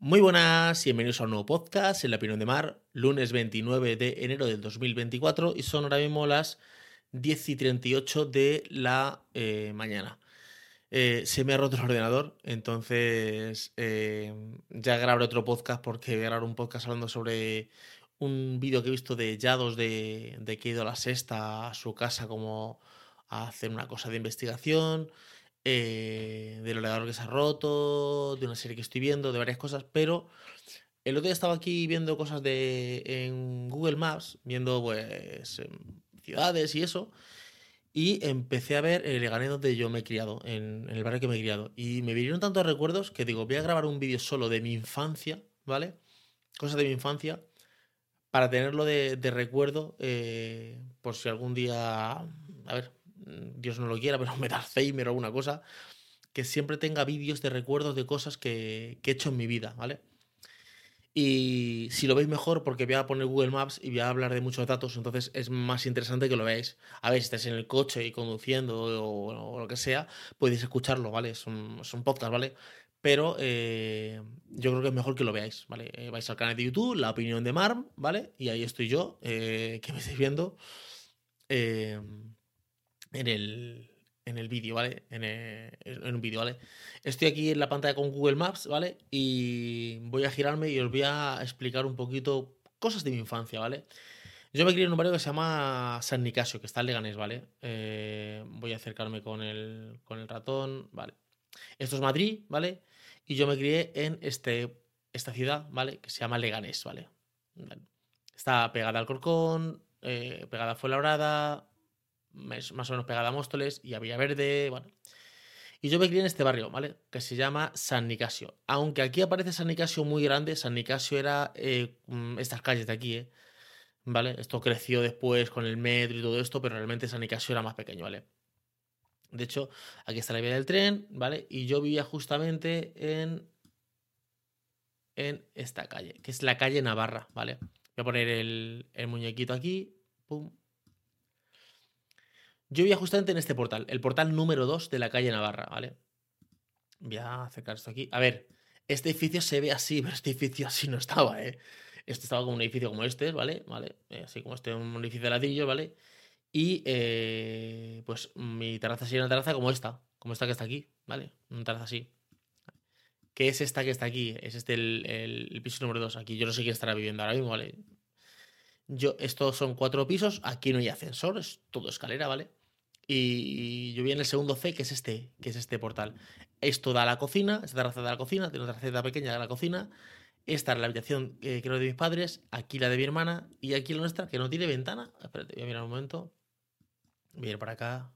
Muy buenas y bienvenidos a un nuevo podcast en La Opinión de Mar, lunes 29 de enero del 2024 y son ahora mismo las 10 y 38 de la eh, mañana. Eh, se me ha roto el ordenador, entonces eh, ya grabaré otro podcast porque voy a grabar un podcast hablando sobre un vídeo que he visto de Yados de, de que ha ido a la sexta a su casa como a hacer una cosa de investigación, eh, del ordenador que se ha roto, de una serie que estoy viendo, de varias cosas, pero el otro día estaba aquí viendo cosas de en Google Maps, viendo pues em, ciudades y eso, y empecé a ver el Leganés donde yo me he criado, en, el barrio que me he criado, y me vinieron tantos recuerdos que digo, voy a grabar un vídeo solo de mi infancia, ¿vale? Cosas de mi infancia, para tenerlo de, de recuerdo, eh, por si algún día, a ver, Dios no lo quiera, pero me da Alzheimer o alguna cosa, que siempre tenga vídeos de recuerdos de cosas que, que he hecho en mi vida, ¿vale? Y si lo veis mejor, porque voy a poner Google Maps y voy a hablar de muchos datos, entonces es más interesante que lo veáis. A ver, si estáis en el coche y conduciendo o, lo que sea, podéis escucharlo, ¿vale? Es un, ¿vale? Pero eh, yo creo que es mejor que lo veáis, ¿vale? Eh, vais al canal de YouTube, La Opinión de Marm, ¿vale? Y ahí estoy yo, eh, que me estáis viendo eh, en el, en el vídeo, ¿vale? En, el- en un vídeo, ¿vale? Estoy aquí en la pantalla con Google Maps, ¿vale? Y voy a girarme y os voy a explicar un poquito cosas de mi infancia, ¿vale? Yo me crié en un barrio que se llama San Nicasio, que está en Leganés, ¿vale? Eh, voy a acercarme con el, con el ratón, ¿vale? Esto es Madrid, ¿vale? Y yo me crié en este, esta ciudad, ¿vale? Que se llama Leganés, ¿vale? Vale. Está pegada al Corcón, eh, pegada a Fuenlabrada, más o menos pegada a Móstoles y a Villaverde, bueno. Y yo me crié en este barrio, ¿vale? Que se llama San Nicasio. Aunque aquí aparece San Nicasio muy grande, San Nicasio era eh, mm, estas calles de aquí, ¿eh? ¿Vale? Esto creció después con el metro y todo esto, pero realmente San Nicasio era más pequeño, ¿vale? De hecho, aquí está la vía del tren, ¿vale? Y yo vivía justamente en, en esta calle, que es la calle Navarra, ¿vale? Voy a poner el, el muñequito aquí, pum. Yo vivía justamente en este portal, el portal número 2 de la calle Navarra, ¿vale? Voy a acercar esto aquí. A ver, este edificio se ve así, pero este edificio así no estaba, ¿eh? Este estaba como un edificio como este, ¿vale? ¿Vale? Eh, así como este, un edificio de ladrillo, ¿vale? Y eh, pues mi terraza sería una terraza como esta, como esta que está aquí, ¿vale? Una terraza así. ¿Qué es esta que está aquí? Es este el, el- el piso número 2. Aquí yo no sé quién estará viviendo ahora mismo, ¿vale? Yo, estos son cuatro pisos, aquí no hay ascensor, es todo escalera, ¿vale? Y yo vi en el segundo C, que es este, que es este portal. Esto da a la cocina, esta terraza da a la cocina, tiene una terraceta pequeña de la cocina. Esta es la habitación, eh, creo, de mis padres, aquí la de mi hermana, y aquí la nuestra, que no tiene ventana. Espérate, voy a mirar un momento. Voy a ir para acá.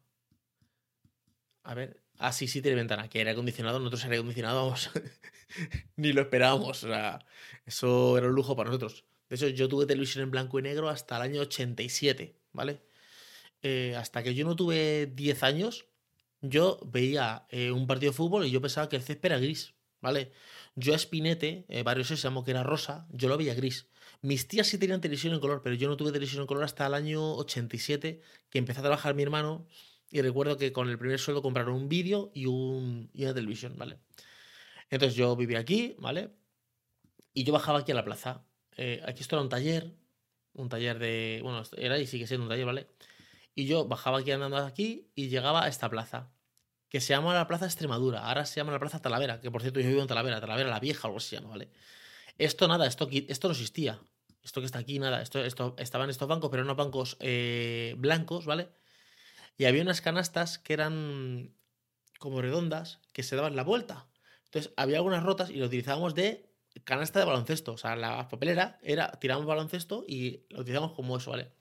A ver. Ah, sí, sí tiene ventana. Que aire acondicionado, nosotros aire acondicionado, vamos. Ni lo esperábamos. O sea, eso era un lujo para nosotros. De hecho, yo tuve televisión en blanco y negro hasta el año 87, ¿vale? Eh, hasta que yo no tuve 10 años, yo veía eh, un partido de fútbol y yo pensaba que el césped era gris, ¿vale? Yo a Spinete, eh, Barrio Sésamo, que era rosa, yo lo veía gris. Mis tías sí tenían televisión en color, pero yo no tuve televisión en color hasta el año 87, que empezó a trabajar mi hermano y recuerdo que con el primer sueldo compraron un vídeo y, un, una televisión, ¿vale? Entonces yo vivía aquí, ¿vale? Y yo bajaba aquí a la plaza. Eh, aquí esto era un taller, un taller de... Bueno, era y sigue siendo un taller, ¿vale? Y yo bajaba aquí andando aquí y llegaba a esta plaza, que se llama la Plaza Extremadura. Ahora se llama la Plaza Talavera, que por cierto yo vivo en Talavera, Talavera la Vieja, algo así se llama, ¿vale? Esto nada, esto, esto no existía. Esto que está aquí, nada. Esto, esto, estaban estos bancos, pero eran bancos eh, blancos, ¿vale? Y había unas canastas que eran como redondas, que se daban la vuelta. Entonces había algunas rotas y lo utilizábamos de canasta de baloncesto. O sea, la papelera era, tiramos baloncesto y lo utilizábamos como eso, ¿vale?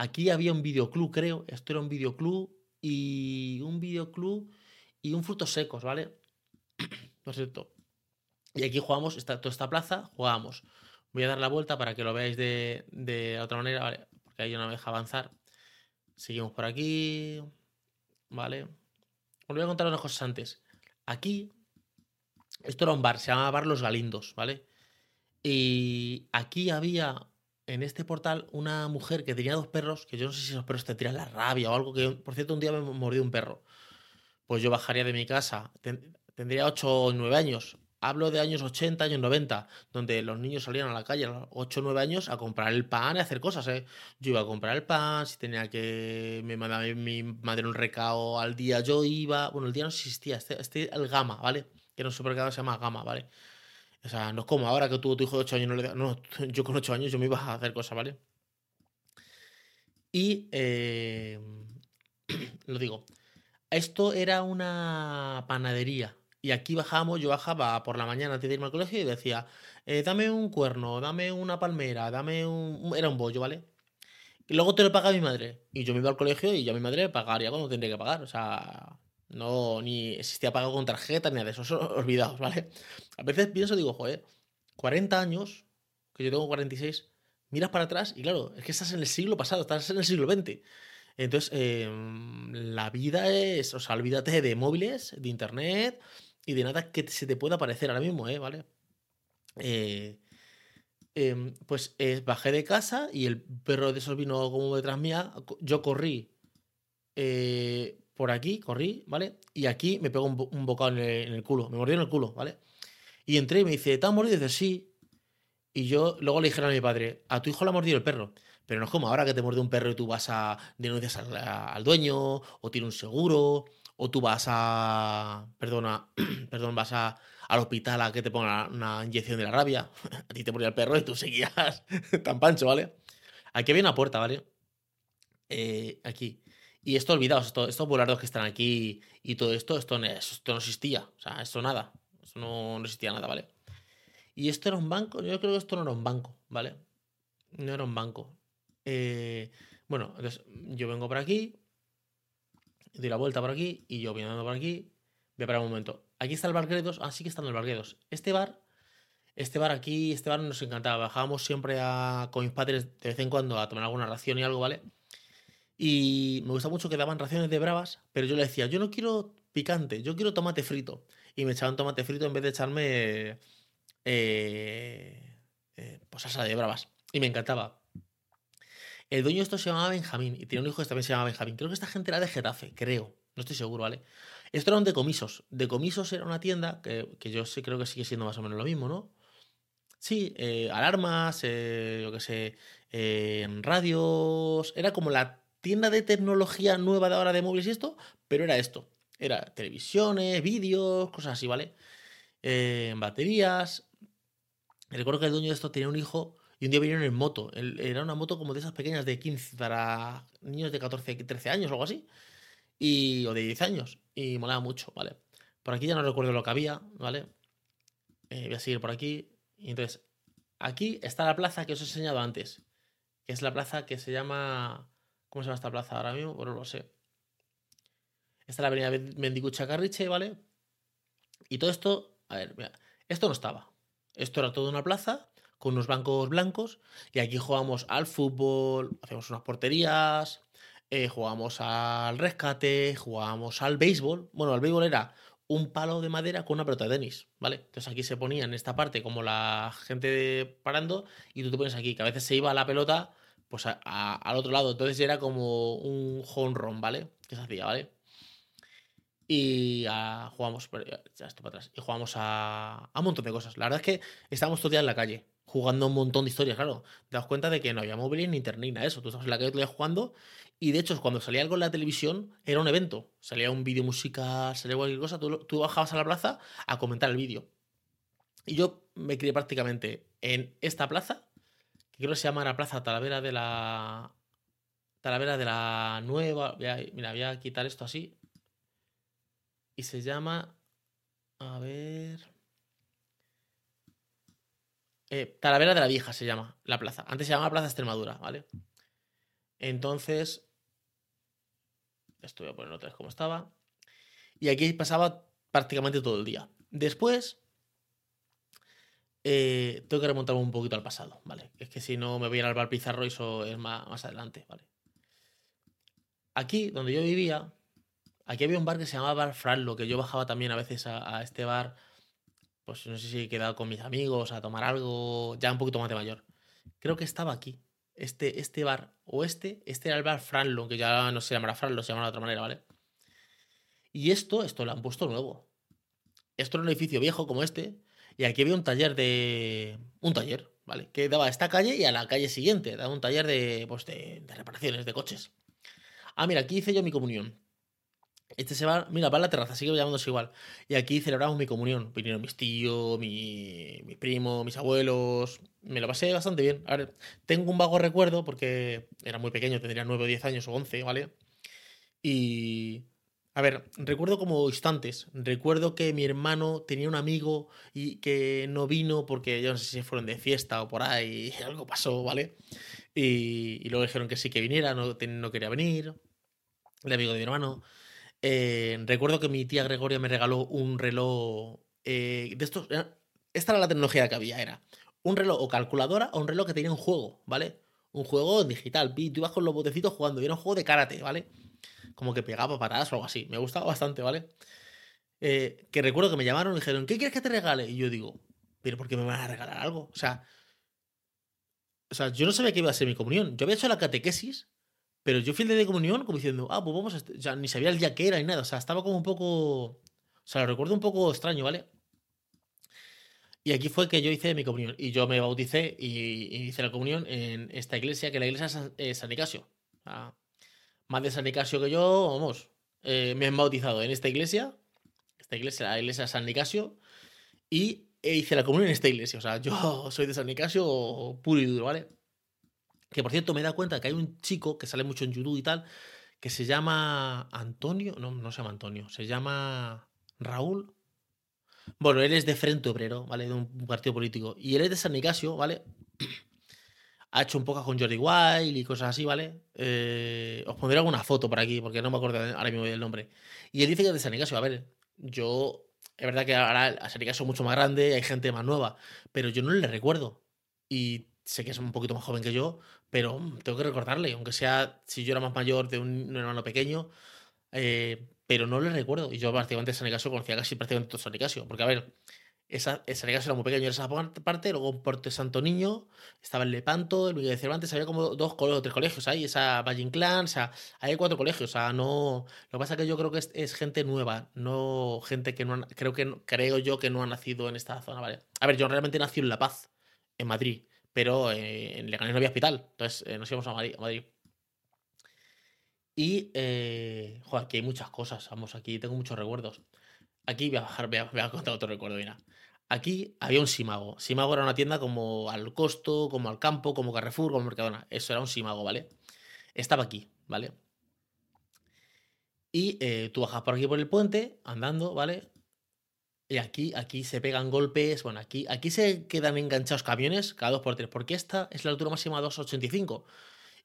Aquí había un videoclub, creo. Esto era un videoclub y un videoclub y un frutos secos, ¿vale? Por cierto. Y aquí jugamos, esta, toda esta plaza, jugábamos. Voy a dar la vuelta para que lo veáis de, de otra manera, ¿vale? Porque ahí no me deja avanzar. Seguimos por aquí, ¿vale? Os voy a contar unas cosas antes. Aquí, esto era un bar, se llamaba Bar Los Galindos, ¿vale? Y aquí había en este portal una mujer que tenía dos perros, que yo no sé si esos perros te tiran la rabia o algo, que por cierto un día me mordió un perro. Pues yo bajaría de mi casa, ten- tendría 8 o 9 años, Hablo de años 80, años 90, donde los niños salían a la calle a los 8 o 9 años a comprar el pan y hacer cosas, ¿eh? Yo iba a comprar el pan, si tenía que me mandaba mi madre un recao al día, yo iba. Bueno, el día no existía, este, este el Gama, ¿vale? Que en un supermercado se llama Gama, ¿vale? O sea, no es como ahora que tú, tu hijo de 8 años no le No, yo con 8 años yo me iba a hacer cosas, ¿vale? Y eh, lo digo, esto era una panadería. Y aquí bajamos, yo bajaba por la mañana antes de irme al colegio y decía, eh, dame un cuerno, dame una palmera, dame un... Era un bollo, ¿vale? Y luego te lo paga mi madre. Y yo me iba al colegio y ya mi madre pagaría cuando tendría que pagar. O sea, no, ni existía pago con tarjeta ni nada de eso. eso olvidados, ¿vale? A veces pienso, digo, joder, 40 años, que yo tengo 46, miras para atrás y claro, es que estás en el siglo pasado, estás en el siglo XX. Entonces, em, la vida es, o sea, olvídate de móviles, de internet y de nada que se te pueda parecer ahora mismo, ¿eh? ¿Vale? Eh, em, pues eh, bajé de casa y el perro de esos vino como detrás mía. Yo corrí eh, por aquí, corrí, ¿vale? Y aquí me pegó un, bocado en el, culo, me mordió en el culo, ¿vale? Y entré y me dice, ¿te has mordido? Y dice, sí. Y yo luego le dijeron a mi padre, a tu hijo le ha mordido el perro. Pero no es como ahora que te muerde un perro y tú vas a denuncias al, al dueño, o tiene un seguro, o tú vas a. Perdona, perdón, vas a, al hospital a que te pongan una inyección de la rabia. a ti te mordía el perro y tú seguías tan pancho, ¿vale? Aquí había una puerta, ¿vale? Eh, aquí. Y esto, olvidaos, esto, estos volardos que están aquí y todo esto, esto, esto no existía. O sea, esto nada. Esto no, no existía nada, ¿vale? Y esto era un banco. Yo creo que esto no era un banco, ¿vale? No era un banco. Eh, bueno, entonces yo vengo por aquí, doy la vuelta por aquí y yo voy andando por aquí. Voy a un momento. Aquí está el bar Gredos. Ah, sí que está en el bar Gredos. Este bar, este bar aquí, este bar nos encantaba. Bajábamos siempre a, con mis padres de vez en cuando a tomar alguna ración y algo, ¿vale? Y me gusta mucho que daban raciones de bravas, pero yo le decía, yo no quiero picante, yo quiero tomate frito. Y me echaban tomate frito en vez de echarme eh, eh, pues salsa de bravas. Y me encantaba. El dueño de esto se llamaba Benjamín y tiene un hijo que también se llamaba Benjamín. Creo que esta gente era de Getafe, creo. No estoy seguro, ¿vale? Esto era un decomisos. Decomisos era una tienda que, yo sí creo que sigue siendo más o menos lo mismo, ¿no? Sí, eh, alarmas, yo qué sé, radios. Era como la tienda de tecnología nueva de ahora de móviles y esto, pero era esto. Era televisiones, vídeos, cosas así, ¿vale? baterías. Recuerdo que el dueño de esto tenía un hijo y un día vinieron en moto. Era una moto como de esas pequeñas de 15 para niños de 14, 13 años o algo así. Y, o de 10 años. Y molaba mucho, ¿vale? Por aquí ya no recuerdo lo que había, ¿vale? Eh, voy a seguir por aquí. Y entonces, aquí está la plaza que os he enseñado antes. Que es la plaza que se llama. ¿Cómo se esta plaza ahora mismo? Bueno, no lo sé. Esta es la avenida Mendigucha Carriche, ¿vale? Y todo esto. A ver, mira. Esto no estaba. Esto era toda una plaza con unos bancos blancos y aquí jugamos al fútbol, hacemos unas porterías, eh, jugamos al rescate, jugamos al béisbol. Bueno, el béisbol era un palo de madera con una pelota de tenis, ¿vale? Entonces aquí se ponía en esta parte como la gente parando y tú te pones aquí, que a veces se iba la pelota pues al otro lado, entonces era como un home run, ¿vale? Que se hacía, ¿vale? Y jugamos, ya estoy para atrás, y jugamos a, a un montón de cosas. La verdad es que estábamos todo el día en la calle jugando un montón de historias, claro. Te das cuenta de que no había móviles ni internet ni nada eso. Tú estabas en la calle jugando y de hecho cuando salía algo en la televisión era un evento. Salía un vídeo musical, salía cualquier cosa, tú, bajabas a la plaza a comentar el vídeo. Y yo me crié prácticamente en esta plaza, que creo que se llama la Plaza Talavera de la... Talavera de la Nueva... mira, voy a quitar esto así. Y se llama... A ver... Eh, Talavera de la Vieja se llama la plaza. Antes se llamaba Plaza Extremadura, ¿vale? Entonces. Esto voy a poner otra vez como estaba. Y aquí pasaba prácticamente todo el día. Después. Eh, tengo que remontarme un poquito al pasado, ¿vale? Es que si no me voy a ir al bar Pizarro y eso es más, adelante, ¿vale? Aquí, donde yo vivía, aquí había un bar que se llamaba Bar Frallo, que yo bajaba también a veces a este bar pues no sé si he quedado con mis amigos a tomar algo, ya un poquito más de mayor. Creo que estaba aquí. Este, este bar, o este, este era el bar Franlo, que ya no se llamará Franlo, se llama de otra manera, ¿vale? Y esto, esto lo han puesto nuevo. Esto era un edificio viejo como este, Y aquí había un taller de. Un taller, ¿vale? Que daba a esta calle y a la calle siguiente. Daba un taller de, pues, de, de reparaciones de coches. Ah, mira, aquí hice yo mi comunión. Este se va, mira, va a la terraza, sigue llamándose igual. Y aquí celebramos mi comunión. Vinieron mis tíos, mi, mi primo, mis abuelos. Me lo pasé bastante bien. A ver, tengo un vago recuerdo porque era muy pequeño, tendría 9 o 10 años o 11, ¿vale? Y... A ver, recuerdo como instantes. Recuerdo que mi hermano tenía un amigo y que no vino porque yo no sé si fueron de fiesta o por ahí, algo pasó, ¿vale? Y, y luego dijeron que sí que viniera, no, no quería venir. El amigo de mi hermano. Eh, recuerdo que mi tía Gregoria me regaló un reloj eh, de estos. Esta era la tecnología que había, era un reloj o calculadora o un reloj que tenía un juego, ¿vale? Un juego digital. Tú ibas con los botecitos jugando y era un juego de karate, ¿vale? Como que pegaba patadas o algo así. Me gustaba bastante, ¿vale? que recuerdo que me llamaron y dijeron, ¿qué quieres que te regale? Y yo digo, ¿pero por qué me van a regalar algo? O sea, o sea, yo no sabía que iba a ser mi comunión. Yo había hecho la catequesis pero yo fui el de comunión como diciendo, ah, pues vamos a... O ni sabía el día que era ni nada. O sea, estaba como un poco... O sea, lo recuerdo un poco extraño, ¿vale? Y aquí fue que yo hice mi comunión. Y yo me bauticé y, hice la comunión en esta iglesia, que la iglesia es San Nicasio. Sea, más de San Nicasio que yo, vamos. Eh, me han bautizado en esta iglesia. Esta iglesia, la iglesia de San Nicasio. Y hice la comunión en esta iglesia. O sea, yo soy de San Nicasio puro y duro, ¿vale? Que por cierto, me da cuenta que hay un chico que sale mucho en YouTube y tal, que se llama Antonio. No, no se llama Antonio, se llama Raúl. Bueno, él es de Frente Obrero, ¿vale? De un partido político. Y él es de San Nicasio, ¿vale? ha hecho un poco con Jordi Wild y cosas así, ¿vale? Eh, os pondré alguna foto por aquí, porque no me acuerdo ahora mismo del nombre. Y él dice que es de San Nicasio. A ver, yo. Es verdad que ahora San Nicasio es mucho más grande, hay gente más nueva, pero yo no le recuerdo. Y sé que es un poquito más joven que yo, pero mm, tengo que recordarle, aunque sea si yo era más mayor de un, hermano pequeño, eh, pero no le recuerdo. Y yo prácticamente San Nicasio conocía casi prácticamente todo San Nicasio, porque a ver, esa, Nicasio era muy pequeño en esa parte, luego en Porte Santo Niño, estaba en Lepanto, el Miguel de Cervantes, había como dos o tres colegios ahí, esa Valle Inclán, o sea, hay cuatro colegios, o sea, no... Lo que pasa es que yo creo que es, gente nueva, no gente que no... creo, que, creo yo que no ha nacido en esta zona, ¿vale? A ver, yo realmente nací en La Paz, en Madrid pero eh, en Leganés no había hospital. Entonces eh, nos íbamos a Madrid. Y, eh, joder, aquí hay muchas cosas. Vamos, aquí tengo muchos recuerdos. Aquí voy a bajar, voy a, contar otro recuerdo, mira. Aquí había un Simago. Simago era una tienda como al costo, como al campo, como Carrefour, como Mercadona. Eso era un Simago, ¿vale? Estaba aquí, ¿vale? Y tú bajas por aquí por el puente, andando, ¿vale? Y aquí, aquí se pegan golpes. Bueno, aquí, aquí se quedan enganchados camiones cada dos por tres, porque esta es la altura máxima 2,85.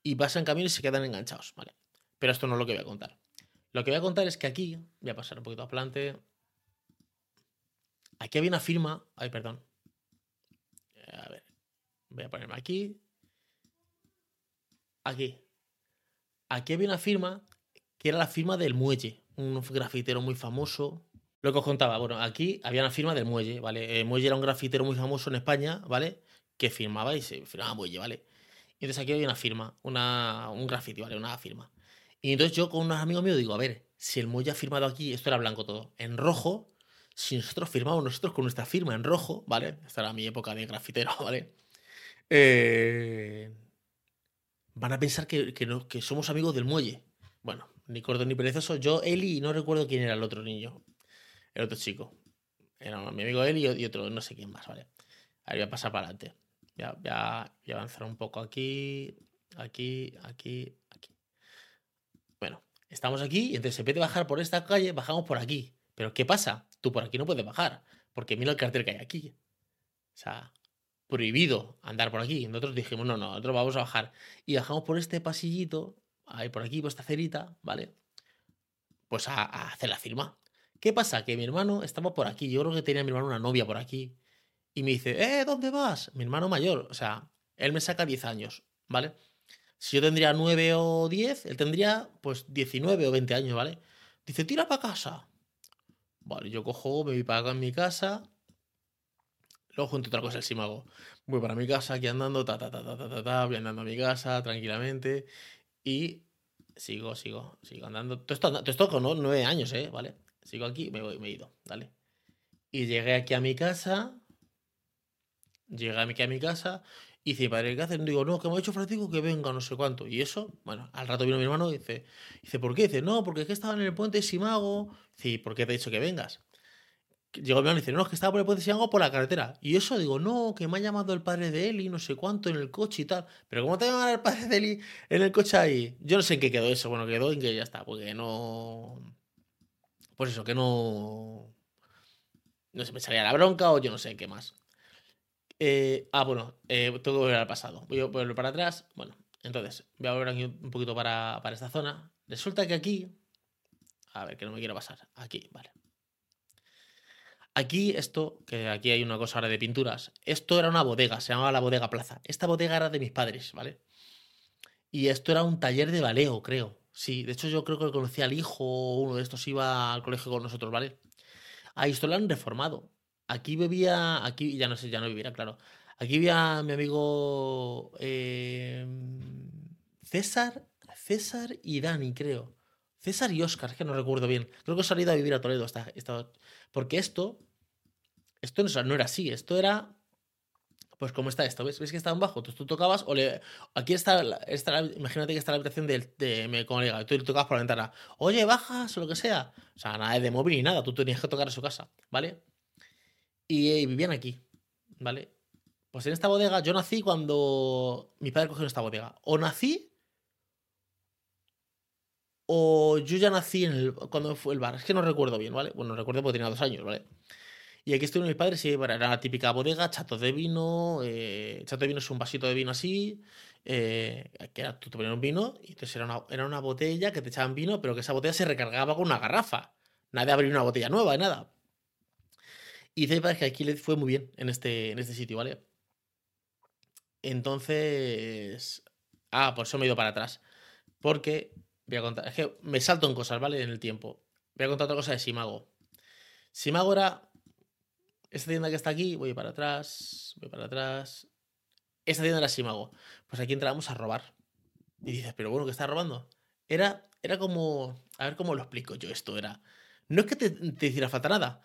Y pasan camiones y se quedan enganchados, ¿vale? Pero esto no es lo que voy a contar. Lo que voy a contar es que aquí, voy a pasar un poquito a plante. Aquí había una firma. Ay, perdón. A ver. Voy a ponerme aquí. Aquí. Aquí había una firma que era la firma del muelle. Un grafitero muy famoso lo que os contaba, bueno, aquí había una firma del Muelle, ¿vale? El Muelle era un grafitero muy famoso en España, ¿vale? Que firmaba y se firmaba Muelle, ¿vale? Y entonces aquí había una firma, una, un grafiti, ¿vale? Una firma. Y entonces yo con unos amigos míos digo, a ver, si el Muelle ha firmado aquí, esto era blanco todo, en rojo, si nosotros firmamos nosotros con nuestra firma en rojo, ¿vale? Esta era mi época de grafitero, ¿vale? Eh, van a pensar que, que somos amigos del Muelle. Bueno, ni corto ni perezoso. Yo, Eli, y no recuerdo quién era el otro niño el otro chico. Era mi amigo él y, otro, no sé quién más, ¿vale? Ahí voy a pasar para adelante. Ya, voy a avanzar un poco aquí, aquí, aquí, aquí. Bueno, estamos aquí y entonces en vez de bajar por esta calle, bajamos por aquí. Pero ¿qué pasa? Tú por aquí no puedes bajar, porque mira el cartel que hay aquí. O sea, prohibido andar por aquí. Nosotros dijimos, no, no, nosotros vamos a bajar. Y bajamos por este pasillito, ahí por aquí, por esta cerita, ¿vale? Pues a hacer la firma. ¿Qué pasa? Que mi hermano estaba por aquí. Yo creo que tenía mi hermano una novia por aquí. Y me dice, ¿eh? ¿Dónde vas? Mi hermano mayor. O sea, él me saca 10 años, ¿vale? Si yo tendría 9 o 10, él tendría pues 19 o 20 años, ¿vale? Dice, tira para casa. Vale, yo cojo, me voy para acá en mi casa. Luego junto otra cosa el simago. Voy para mi casa aquí andando, ta, ta, ta, ta, ta, ta, voy andando a mi casa tranquilamente. Y sigo, sigo, sigo andando. Todo esto, todo esto con 9 años, ¿eh? ¿Vale? Sigo aquí, me, voy, me he ido, ¿vale? Y llegué aquí a mi casa, Llegué aquí a mi casa y dice, padre, ¿qué hacen? Digo, no, que me ha dicho Francisco que venga, no sé cuánto. Y eso, bueno, al rato vino mi hermano y dice, dice ¿por qué? Dice, no, porque es que estaba en el puente Simago. Dice, ¿por qué te he dicho que vengas? Llegó mi hermano y dice, no, es que estaba por el puente Simago por la carretera. Y eso digo, no, que me ha llamado el padre de Eli, no sé cuánto, en el coche y tal. Pero ¿cómo te va a llamar el padre de Eli en el coche ahí? Yo no sé en qué quedó eso. Bueno, quedó en que ya está, porque no... Pues eso, que no... No se me salía la bronca o yo no sé qué más. Eh, ah, bueno, eh, tengo que volver al pasado. Voy a volver para atrás. Bueno, entonces, voy a volver aquí un poquito para, para esta zona. Resulta que aquí. A ver, que no me quiero pasar. Aquí, vale. Aquí, esto, que aquí hay una cosa ahora de pinturas. Esto era una bodega, se llamaba la bodega Plaza. Esta bodega era de mis padres, ¿vale? Y esto era un taller de baleo, creo. Sí, de hecho, yo creo que conocía al hijo, uno de estos iba al colegio con nosotros, ¿vale? Ahí esto lo han reformado. Aquí bebía, aquí ya no sé, ya no vivirá, claro. Aquí vivía mi amigo eh, César, César y Dani, creo. César y Oscar, que no recuerdo bien. Creo que he salido a vivir a Toledo. Esta, porque esto, esto no, era así. Esto era, pues como está esto. ¿Ves, ¿Ves que está en bajo? Entonces tú tocabas, o le, aquí está, está imagínate que está la habitación de, de mi colega, tú le tocabas por la ventana. Oye, bajas o lo que sea. O sea, nada de móvil ni nada. Tú tenías que tocar a su casa, ¿vale? Y, vivían aquí, ¿vale? Pues en esta bodega, yo nací cuando mi padre cogió esta bodega. O nací, o yo ya nací en el, cuando fue el bar. Es que no recuerdo bien, ¿vale? Bueno, recuerdo porque tenía dos años, ¿vale? Y aquí estuvieron mis padres, sí, era la típica bodega, chato de vino. Eh, chato de vino es un vasito de vino así. Eh, que era, tú te ponías un vino y entonces era una, era una botella que te echaban vino, pero que esa botella se recargaba con una garrafa. Nadie abrir una botella nueva, nada. Y dice que aquí le fue muy bien en este, en este sitio, ¿vale? Entonces. Ah, por eso me he ido para atrás. Porque. Voy a contar. Es que me salto en cosas, ¿vale? En el tiempo. Voy a contar otra cosa de Simago. Simago era. Esta tienda que está aquí, voy para atrás, voy para atrás. Esta tienda era Simago. Pues aquí entramos a robar. Y dices, pero bueno, ¿qué está robando? Era, era como. A ver cómo lo explico yo esto. Era. No es que te hiciera falta nada.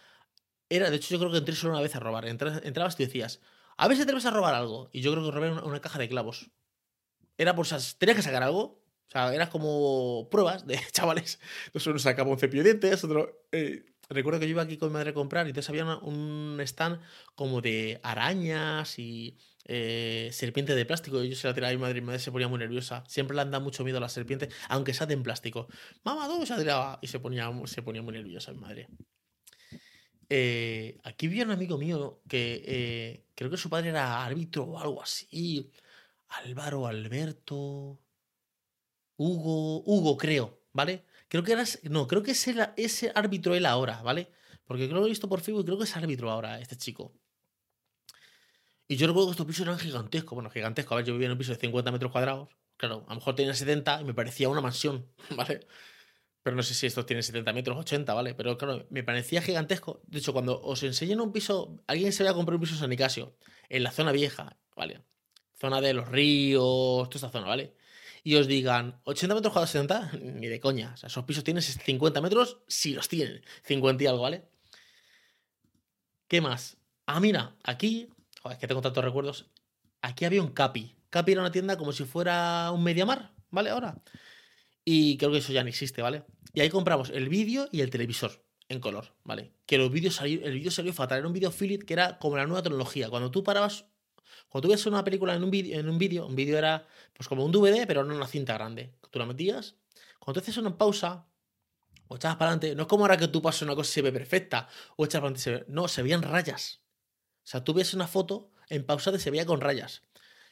Era, de hecho, yo creo que entré solo una vez a robar. Entrabas y decías, a ver si te vas a robar algo. Y yo creo que robé una, caja de clavos. Era por esas. Tenías que sacar algo. O sea, eras como pruebas de chavales. Entonces uno sacaba un cepillo de dientes, otro. Eh, recuerdo que yo iba aquí con mi madre a comprar y entonces había un stand como de arañas y eh, serpiente de plástico. Y yo se la tiraba a mi madre y mi madre se ponía muy nerviosa. Siempre le anda mucho miedo a las serpientes, aunque sea de plástico. Mamá, ¿dónde se la tiraba? Y se ponía, se ponía muy nerviosa mi madre. Eh, aquí vi un amigo mío que eh, creo que su padre era árbitro o algo así. Álvaro, Alberto. Hugo, Hugo, creo, ¿vale? Creo que era. No, creo que es ese árbitro él ahora, ¿vale? Porque creo que lo he visto por Facebook y creo que es árbitro ahora, este chico. Y yo recuerdo que estos pisos eran gigantescos. Bueno, gigantescos. A ver, yo vivía en un piso de 50 metros cuadrados. Claro, a lo mejor tenía 70 y me parecía una mansión, ¿vale? Pero no sé si esto tiene 70 metros, 80, ¿vale? Pero claro, me parecía gigantesco. De hecho, cuando os enseñan un piso, alguien se vaya a comprar un piso en San Nicasio, en la zona vieja, ¿vale? Zona de los ríos, toda esta zona, ¿vale? Y os digan, 80 metros cuadrados, 70, ni de coña. O sea, esos pisos tienen 50 metros, si los tienen. 50 y algo, ¿vale? ¿Qué más? Ah, mira, aquí, joder, es que tengo tantos recuerdos. Aquí había un Capi. Capi era una tienda como si fuera un Mediamar, ¿vale? Ahora. Y creo que eso ya no existe, ¿vale? Y ahí compramos el vídeo y el televisor en color, ¿vale? Que los vídeos el vídeo salió fatal. Era un vídeo Philips que era como la nueva tecnología. Cuando tú parabas, cuando tú veías una película en un vídeo, en un vídeo, un vídeo era pues como un DVD, pero no una cinta grande. Tú la metías, cuando tú hacías una pausa, o echabas para adelante, no es como ahora que tú pasas una cosa y se ve perfecta, o echas para adelante se ve. No, se veían rayas. O sea, tú ves una foto en pausa de se veía con rayas.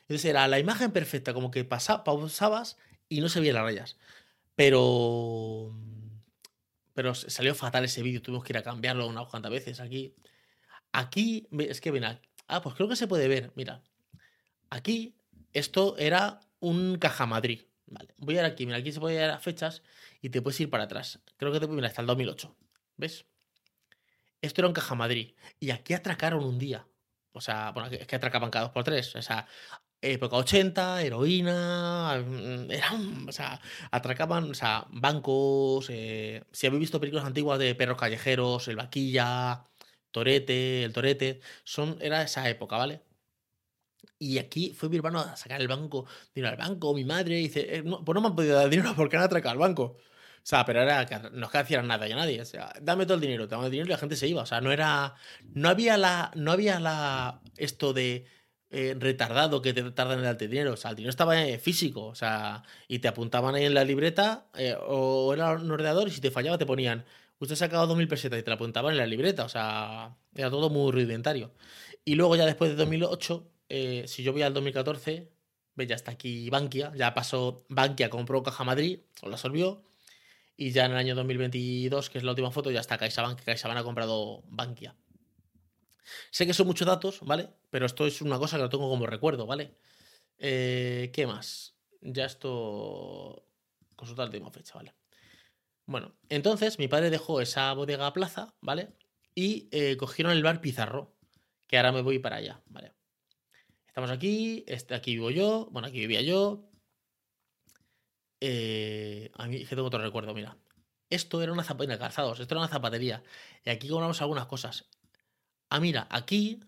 Entonces era la imagen perfecta, como que pausabas y no se veían las rayas. Pero pero salió fatal ese vídeo, tuvimos que ir a cambiarlo unas cuantas veces aquí. Aquí, es que ven, ah, pues creo que se puede ver, mira. Aquí, esto era un caja Madrid. Vale, voy a ir aquí, mira, aquí se puede ir a las fechas y te puedes ir para atrás. Creo que te puedes ir hasta el 2008. ¿Ves? Esto era un caja Madrid. Y aquí atracaron un día. O sea, bueno, es que atracaban cada dos por tres. O sea, época 80, heroína, mm, eran, o sea, atracaban, o sea, bancos, eh, si habéis visto películas antiguas de perros callejeros, el vaquilla, Torete, el Torete, son, era esa época, ¿vale? Y aquí fue mi hermano a sacar el banco, dinero al banco, mi madre, dice, eh, no, pues no me han podido dar dinero porque han atracado al banco. O sea, pero era que no hacían nada ya nadie. O sea, dame todo el dinero, dame el dinero y la gente se iba. O sea, no era. No había la. No había la. Esto de. Eh, retardado que te tardan en darte dinero. O sea, el dinero estaba eh, físico. O sea, y te apuntaban ahí en la libreta o era un ordenador y si te fallaba te ponían. Usted ha sacado 2.000 pesetas y te la apuntaban en la libreta. O sea, era todo muy rudimentario. Y luego ya después de 2008 eh, si yo voy al 2014, ve, ya está aquí Bankia, ya pasó Bankia, compró Caja Madrid, o la absorbió, y ya en el año 2022, que es la última foto, ya está CaixaBank, CaixaBank ha comprado Bankia. Sé que son muchos datos, ¿vale? Pero esto es una cosa que lo tengo como recuerdo, ¿vale? Eh, ¿Qué más? Ya esto... Consulta la última fecha, ¿vale? Bueno, entonces mi padre dejó esa bodega plaza, ¿vale? Y eh, cogieron el bar Pizarro, que ahora me voy para allá, ¿vale? Estamos aquí, este, aquí vivo yo, bueno, aquí vivía yo. Eh, a mí que tengo otro recuerdo, mira. Esto era una zapatería, calzados, esto era una zapatería. Y aquí compramos algunas cosas. Ah, mira, aquí.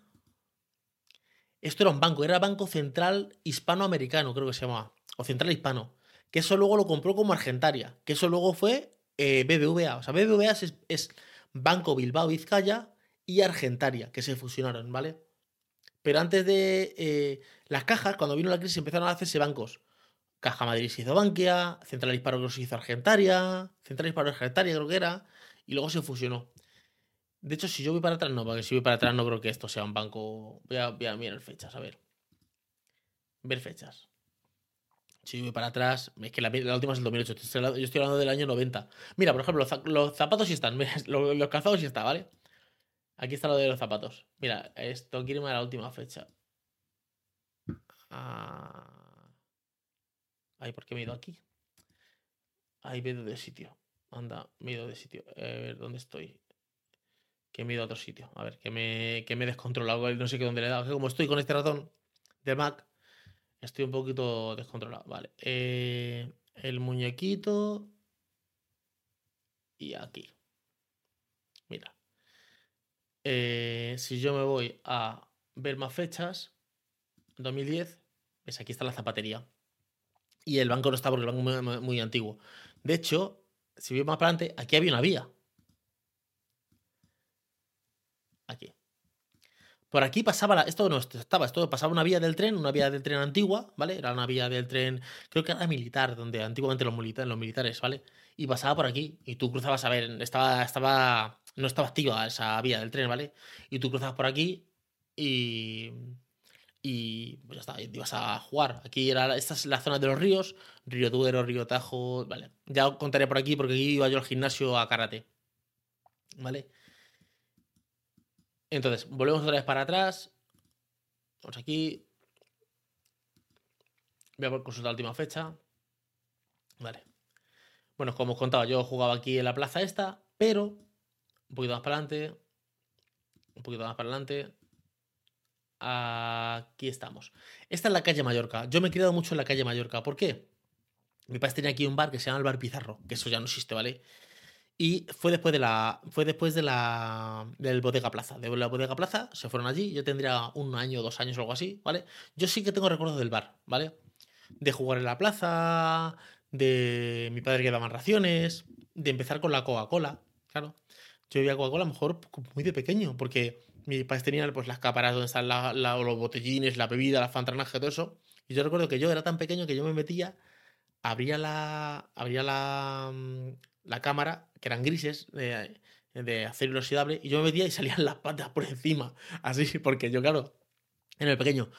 Esto era un banco, era Banco Central Hispanoamericano, creo que se llamaba. O Central Hispano. Que eso luego lo compró como Argentaria. Que eso luego fue eh, BBVA. O sea, BBVA es, Banco Bilbao Vizcaya y Argentaria, que se fusionaron, ¿vale? Pero antes de eh, las cajas, cuando vino la crisis, empezaron a hacerse bancos. Caja Madrid se hizo Bankia, Central Hispano se hizo Argentaria, Central Hispano Argentaria creo que era, y luego se fusionó. De hecho, si yo voy para atrás, no, porque si voy para atrás no creo que esto sea un banco. Voy a, mirar fechas, a ver. Ver fechas. Si voy para atrás, es que la, última es el 2008. Yo estoy hablando del año 90. Mira, por ejemplo, los, zapatos sí están. los, los calzados sí están, ¿vale? Aquí está lo de los zapatos. Mira, esto quiero irme a la última fecha. Ah. Ay, ¿por qué me he ido aquí? Ay, me he ido de sitio. Anda, me he ido de sitio. A ver, ¿dónde estoy? Que me he ido a otro sitio. A ver, que me, que me he descontrolado. No sé qué dónde le he dado. como estoy con este ratón del Mac, estoy un poquito descontrolado. Vale. Eh, el muñequito. Y aquí. Mira. Eh, si yo me voy a ver más fechas, 2010, pues aquí está la zapatería. Y el banco no está porque el banco es muy, antiguo. De hecho, si voy más para adelante, aquí había una vía. Aquí. Por aquí pasaba la, esto no estaba, esto pasaba una vía del tren, una vía del tren antigua, ¿vale? Era una vía del tren, creo que era militar, donde antiguamente los, militares, los militares, ¿vale? Y pasaba por aquí y tú cruzabas a ver, estaba, estaba no estaba activa esa vía del tren, ¿vale? Y tú cruzabas por aquí y. Y pues ya está, ibas a jugar. Aquí era, esta es la zona de los ríos, Río Duero, Río Tajo, vale. Ya contaré por aquí porque aquí iba yo al gimnasio a karate. ¿Vale? Entonces, volvemos otra vez para atrás. Vamos aquí. Voy a consultar la última fecha. Vale. Bueno, como os contaba, yo jugaba aquí en la plaza esta, pero un poquito más para adelante. Un poquito más para adelante. Aquí estamos. Esta es la calle Mallorca. Yo me he criado mucho en la calle Mallorca. ¿Por qué? Mi padre tenía aquí un bar que se llama el Bar Pizarro, que eso ya no existe, ¿vale? Y fue después de la. Fue después de la. del Bodega Plaza. De la Bodega Plaza se fueron allí. Yo tendría un año, dos años o algo así, ¿vale? Yo sí que tengo recuerdos del bar, ¿vale? De jugar en la plaza. De mi padre que daban raciones. De empezar con la Coca-Cola. Claro. Yo bebía Coca-Cola a lo mejor muy de pequeño, porque mis padres tenían pues, las cámaras donde están los botellines, la bebida, la fantranaje, todo eso. Y yo recuerdo que yo era tan pequeño que yo me metía, abría la, abría la, mm, la cámara, que eran grises, de, acero inoxidable, y yo me metía y salían las patas por encima, así, porque yo, claro, en el pequeño,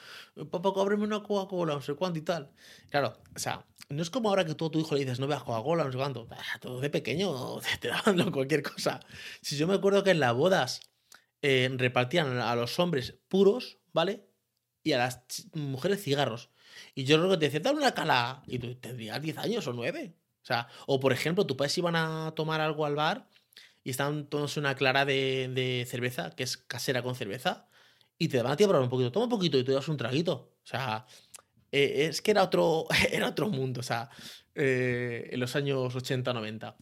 papá, cóbreme una Coca-Cola, no sé cuánto y tal. Claro, o sea, no es como ahora que tú a tu hijo le dices, no veas Coca-Cola, no sé cuánto. Todo de pequeño te daban cualquier cosa. Si yo me acuerdo que en las bodas eh, repartían a los hombres puros, ¿vale? Y a las mujeres cigarros. Y yo creo que te decía, dale una cala. Y tú tendrías 10 años o 9. O sea, o por ejemplo, tu padres iban a tomar algo al bar y estaban todos una clara de, de cerveza, que es casera con cerveza y te daban a ti a probar un poquito. Toma un poquito y te das un traguito. O sea, eh, es que era otro, era otro mundo, o sea, eh, en los años 80, 90.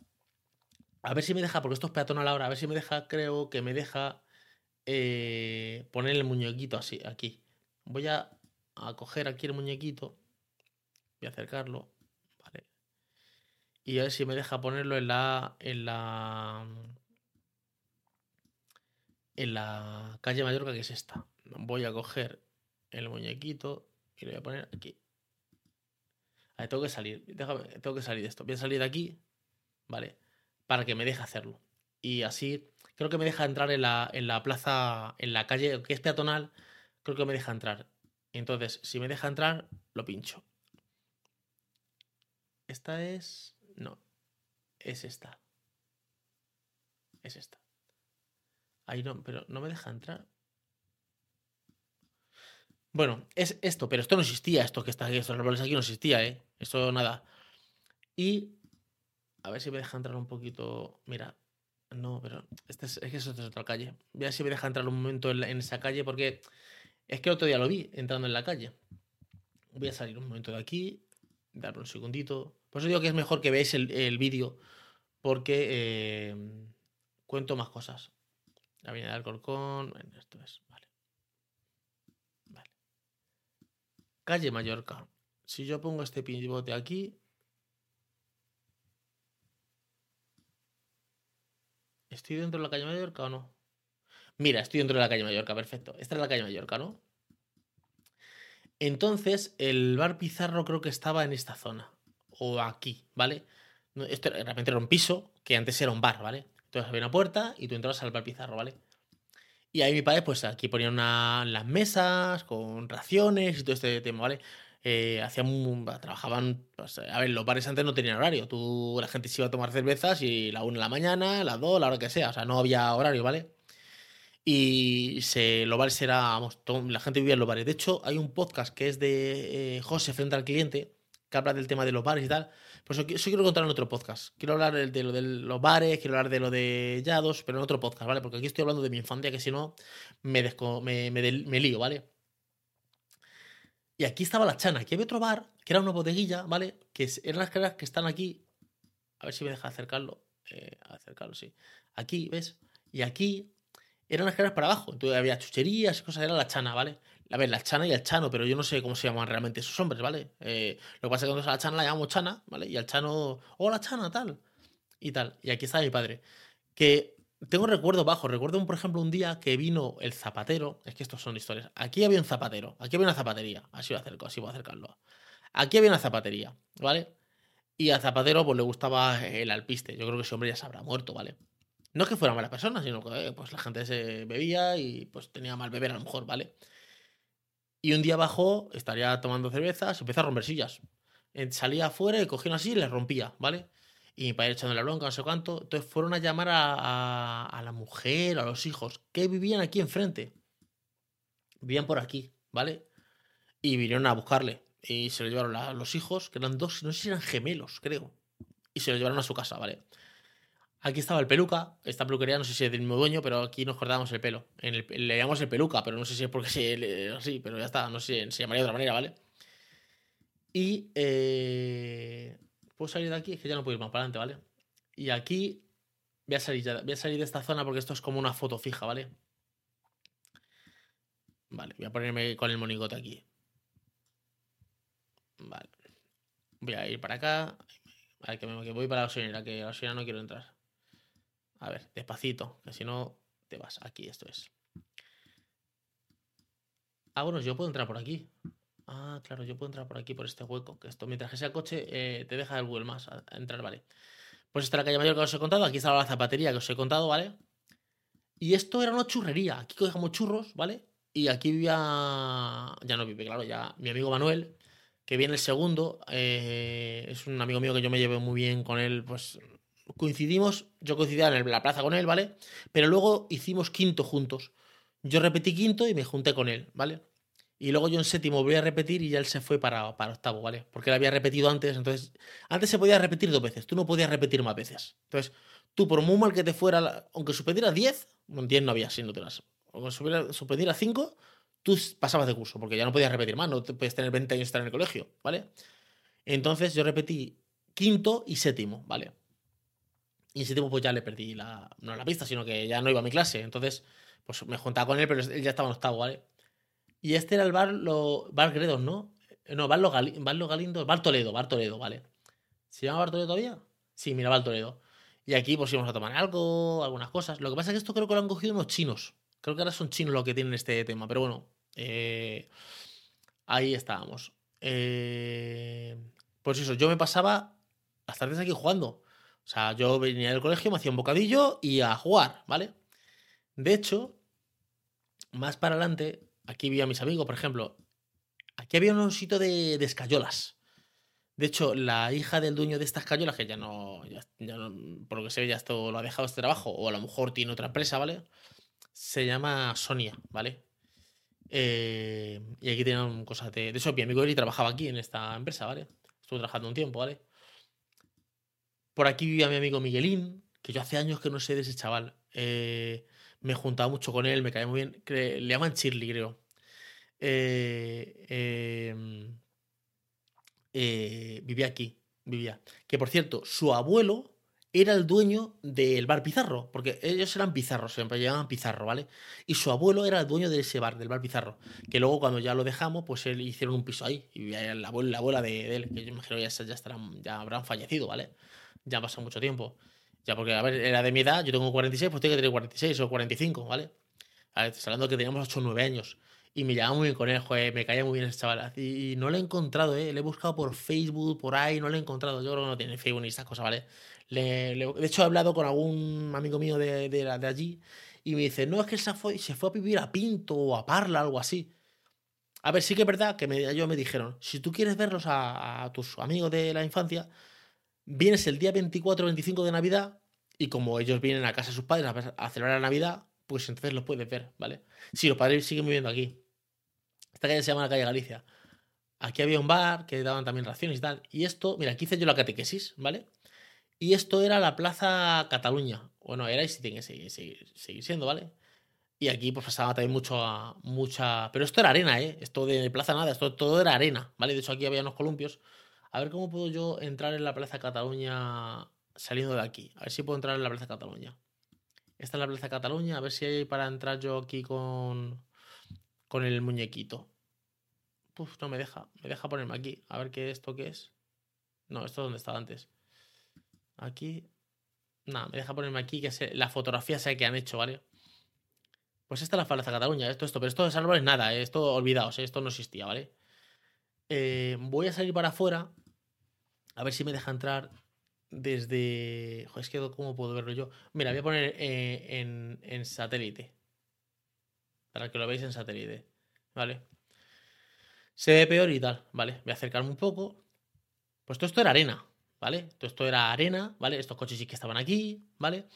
A ver si me deja, porque esto es peatonal ahora, a ver si me deja, creo que me deja eh, poner el muñequito así, aquí. Voy a a coger aquí el muñequito. Voy a acercarlo. Y a ver si me deja ponerlo en la. En la. En la calle Mallorca, que es esta. Voy a coger el muñequito y lo voy a poner aquí. A ver, tengo que salir. tengo que salir de esto. Voy a salir de aquí. Vale. Para que me deje hacerlo. Y así. Creo que me deja entrar en la, en la plaza. En la calle que es peatonal. Creo que me deja entrar. Entonces, si me deja entrar, lo pincho. Esta es. No. Es esta. Es esta. Ahí no, pero no me deja entrar. Bueno, es esto, pero esto no existía, esto que está aquí, estos árboles aquí no existía, ¿eh? Esto nada. Y. A ver si me deja entrar un poquito. Mira. No, pero. Este es, que eso es otra calle. Voy a ver si me deja entrar un momento en, esa calle, porque es que otro día lo vi entrando en la calle. Voy a salir un momento de aquí, darle un segundito. Por eso digo que es mejor que veáis el, vídeo, porque eh, cuento más cosas. La Avenida del Alcorcón, esto es, vale. Vale. Calle Mallorca. Si yo pongo este pivote aquí, ¿Estoy dentro de la calle Mallorca o no? Mira, estoy dentro de la calle Mallorca, perfecto. Esta es la calle Mallorca, ¿no? Entonces, el bar Pizarro creo que estaba en esta zona. O aquí, ¿vale? Esto realmente era un piso que antes era un bar, ¿vale? Entonces había una puerta y tú entrabas al bar Pizarro, ¿vale? Y ahí mi padre, pues aquí ponían las mesas con raciones y todo este tema, ¿vale? Eh, hacían, trabajaban, pues, a ver, los bares antes no tenían horario. Tú, la gente se iba a tomar cervezas y la una de la mañana, las dos, la hora que sea. O sea, no había horario, ¿vale? Y se, los bares era, vamos, la gente vivía en los bares. De hecho, hay un podcast que es de eh, José frente al cliente, que habla del tema de los bares y tal. Pues eso, quiero contar en otro podcast. Quiero hablar de, lo de los bares, quiero hablar de lo de Yados, pero en otro podcast, ¿vale? Porque aquí estoy hablando de mi infancia, que si no, me, me, me, lío, ¿vale? Y aquí estaba la chana. Aquí había otro bar, que era una bodeguilla, ¿vale? Que eran las caras que están aquí. A ver si me deja acercarlo. Eh, acercarlo, sí. Aquí, ¿ves? Y aquí eran las escaleras para abajo. Entonces había chucherías y cosas, era la chana, ¿vale? A ver, la chana y el chano, pero yo no sé cómo se llaman realmente esos hombres, ¿vale? Eh, lo que pasa es que cuando a la chana la llamamos chana, ¿vale? Y al chano, hola chana, tal. Y tal. Y aquí está mi padre. Que tengo recuerdos bajos. Recuerdo, por ejemplo, un día que vino el zapatero. Es que estos son historias. Aquí había un zapatero. Aquí había una zapatería. Así voy a acercarlo, así voy a acercarlo. Aquí había una zapatería, ¿vale? Y al zapatero, pues le gustaba el alpiste. Yo creo que ese hombre ya se habrá muerto, ¿vale? No es que fuera mala persona, sino que pues, la gente se bebía y pues tenía mal beber a lo mejor, ¿vale? Y un día bajó, estaría tomando cervezas, empezó a romper sillas. Salía afuera y cogía así y le rompía, ¿vale? Y mi padre echando la bronca, no sé cuánto. Entonces fueron a llamar a, a, la mujer, a los hijos, que vivían aquí enfrente. Vivían por aquí, ¿vale? Y vinieron a buscarle. Y se lo llevaron a los hijos, que eran dos, no sé si eran gemelos, creo. Y se lo llevaron a su casa, ¿vale? Aquí estaba el peluca. Esta peluquería no sé si es del mismo dueño, pero aquí nos cortábamos el pelo. En el, le llamamos el peluca, pero no sé si es porque se así, pero ya está. No sé se llamaría de otra manera, ¿vale? Y eh, puedo salir de aquí, es que ya no puedo ir más para adelante, ¿vale? Y aquí voy a salir voy a salir de esta zona porque esto es como una foto fija, ¿vale? Vale, voy a ponerme con el monigote aquí. Vale. Voy a ir para acá. Vale, que, que voy para la gasolinera, que la gasolinera no quiero entrar. A ver, despacito, que si no te vas. Aquí, esto es. Ah, bueno, yo puedo entrar por aquí. Ah, claro, yo puedo entrar por aquí, por este hueco. Que esto, mientras que sea coche, eh, te deja el Google más a, entrar, ¿vale? Pues esta es la calle mayor que os he contado. Aquí está la zapatería que os he contado, ¿vale? Y esto era una churrería. Aquí cogemos churros, ¿vale? Y aquí vivía. Ya no vive, claro, ya mi amigo Manuel, que viene el segundo. Eh, es un amigo mío que yo me llevo muy bien con él, pues coincidimos, yo coincidía en la plaza con él, ¿vale? Pero luego hicimos quinto juntos. Yo repetí quinto y me junté con él, ¿vale? Y luego yo en séptimo voy a repetir y ya él se fue para, para octavo, ¿vale? Porque él había repetido antes, entonces... Antes se podía repetir dos veces, tú no podías repetir más veces. Entonces, tú por muy mal que te fuera, aunque suspendiera 10, 10 no había, si no te las... Aunque suspendiera 5, tú pasabas de curso, porque ya no podías repetir más, no te puedes tener 20 años estar en el colegio, ¿vale? Entonces yo repetí quinto y séptimo, ¿vale? Y ese tiempo pues ya le perdí la, no la pista, sino que ya no iba a mi clase. Entonces, pues me juntaba con él, pero él ya estaba en octavo, ¿vale? Y este era el bar, lo, bar Gredos, ¿no? No, Bar Los, Gali- Bar Los Galindos, Bar Toledo, Bar Toledo, vale. ¿Se llama Bar Toledo todavía? Sí, mira, Bar Toledo. Y aquí pues íbamos a tomar algo, algunas cosas. Lo que pasa es que esto creo que lo han cogido unos chinos. Creo que ahora son chinos los que tienen este tema, pero bueno. eh, ahí estábamos. Eh, pues eso, yo me pasaba las tardes aquí jugando. O sea, yo venía del colegio, me hacía un bocadillo y a jugar, ¿vale? De hecho, más para adelante, aquí vi a mis amigos, por ejemplo. Aquí había un sitio de, escayolas. De hecho, la hija del dueño de estas escayolas, que ya no, ya, ya no- por lo que se ve, ya esto lo ha dejado este trabajo, o a lo mejor tiene otra empresa, ¿vale? Se llama Sonia, ¿vale? Eh, y aquí tenían cosas de. De hecho, mi amigo Eli trabajaba aquí en esta empresa, ¿vale? Estuvo trabajando un tiempo, ¿vale? Por aquí vivía mi amigo Miguelín, que yo hace años que no sé de ese chaval. Eh, me juntaba mucho con él, me caía muy bien. Le llaman Shirley, creo. Eh, eh, eh, vivía aquí, vivía. Que por cierto, su abuelo era el dueño del bar Pizarro, porque ellos eran Pizarro, siempre llamaban Pizarro, ¿vale? Y su abuelo era el dueño de ese bar, del bar Pizarro, que luego cuando ya lo dejamos, pues él hicieron un piso ahí, y la abuela, la abuela de, él, que yo imagino ya, ya, estarán, ya habrán fallecido, ¿vale? Ya ha pasado mucho tiempo. Ya porque, a ver, era de mi edad, yo tengo 46, pues tiene que tener 46 o 45, ¿vale? A ver, estás hablando que teníamos 8 o 9 años. Y me llevaba muy bien con él, joder, me caía muy bien ese chaval. Y, y no lo he encontrado, ¿eh? Le he buscado por Facebook, por ahí, no lo he encontrado. Yo creo que no tiene Facebook ni estas cosas, ¿vale? Le- le- de hecho, he hablado con algún amigo mío de, de, de allí y me dice, no, es que se fue, se fue a vivir a Pinto o a Parla, algo así. A ver, sí que es verdad que me, ellos me dijeron, si tú quieres verlos a, a tus amigos de la infancia, vienes el día 24 o 25 de Navidad y como ellos vienen a casa de sus padres a, celebrar la Navidad, pues entonces los puedes ver, ¿vale? Si los padres siguen viviendo aquí. Esta calle se llama la calle Galicia. Aquí había un bar que daban también raciones y tal. Y esto, mira, aquí hice yo la catequesis, ¿vale? Y esto era la Plaza Cataluña. Bueno, era y sí tiene que seguir, seguir- seguir siendo, ¿vale? Y aquí pues pasaba también mucho mucha... Pero esto era arena, ¿eh? Esto de plaza nada, esto todo era arena, ¿vale? De hecho aquí había unos columpios. A ver cómo puedo yo entrar en la Plaza Cataluña saliendo de aquí. A ver si puedo entrar en la Plaza Cataluña. Esta es la Plaza Cataluña, a ver si hay para entrar yo aquí con, con el muñequito. Uf, no me deja, me deja ponerme aquí. A ver qué esto qué es. No, esto es donde estaba antes. Aquí. Nada, me deja ponerme aquí que la fotografía sea que han hecho, ¿vale? Pues esta es la Plaza Cataluña, esto, esto, pero esto de árboles nada, eh, esto olvidaos, eh, esto no existía, ¿vale? Eh, voy a salir para afuera. A ver si me deja entrar desde. Es que ¿cómo puedo verlo yo? Mira, voy a poner eh, en, en satélite. Para que lo veáis en satélite. ¿Vale? Se ve peor y tal. ¿Vale? Voy a acercarme un poco. Pues todo esto era arena. ¿Vale? Todo esto era arena. ¿Vale? Estos coches sí que estaban aquí. ¿Vale?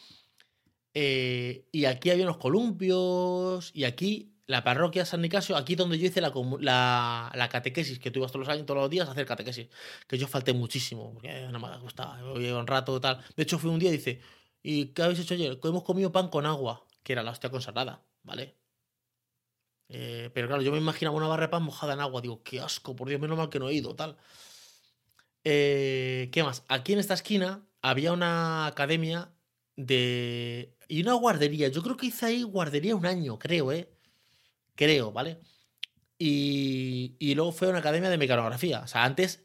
Eh, y aquí había unos columpios. Y aquí, la parroquia San Nicasio, aquí donde yo hice la, la, catequesis, que tú ibas todos los años, todos los días a hacer catequesis. Que yo falté muchísimo, porque no me gustaba. Yo un rato tal. De hecho, fui un día y dice, ¿y qué habéis hecho ayer? Hemos comido pan con agua, que era la hostia consagrada, ¿vale? Eh, pero claro, yo me imaginaba una barra de pan mojada en agua. Digo, qué asco, por Dios, menos mal que no he ido, tal. Eh, ¿Qué más? Aquí en esta esquina había una academia de... Y una guardería. Yo creo que hice ahí guardería un año, creo, ¿eh? Creo, ¿vale? Y, y luego fue a una academia de mecanografía. O sea, antes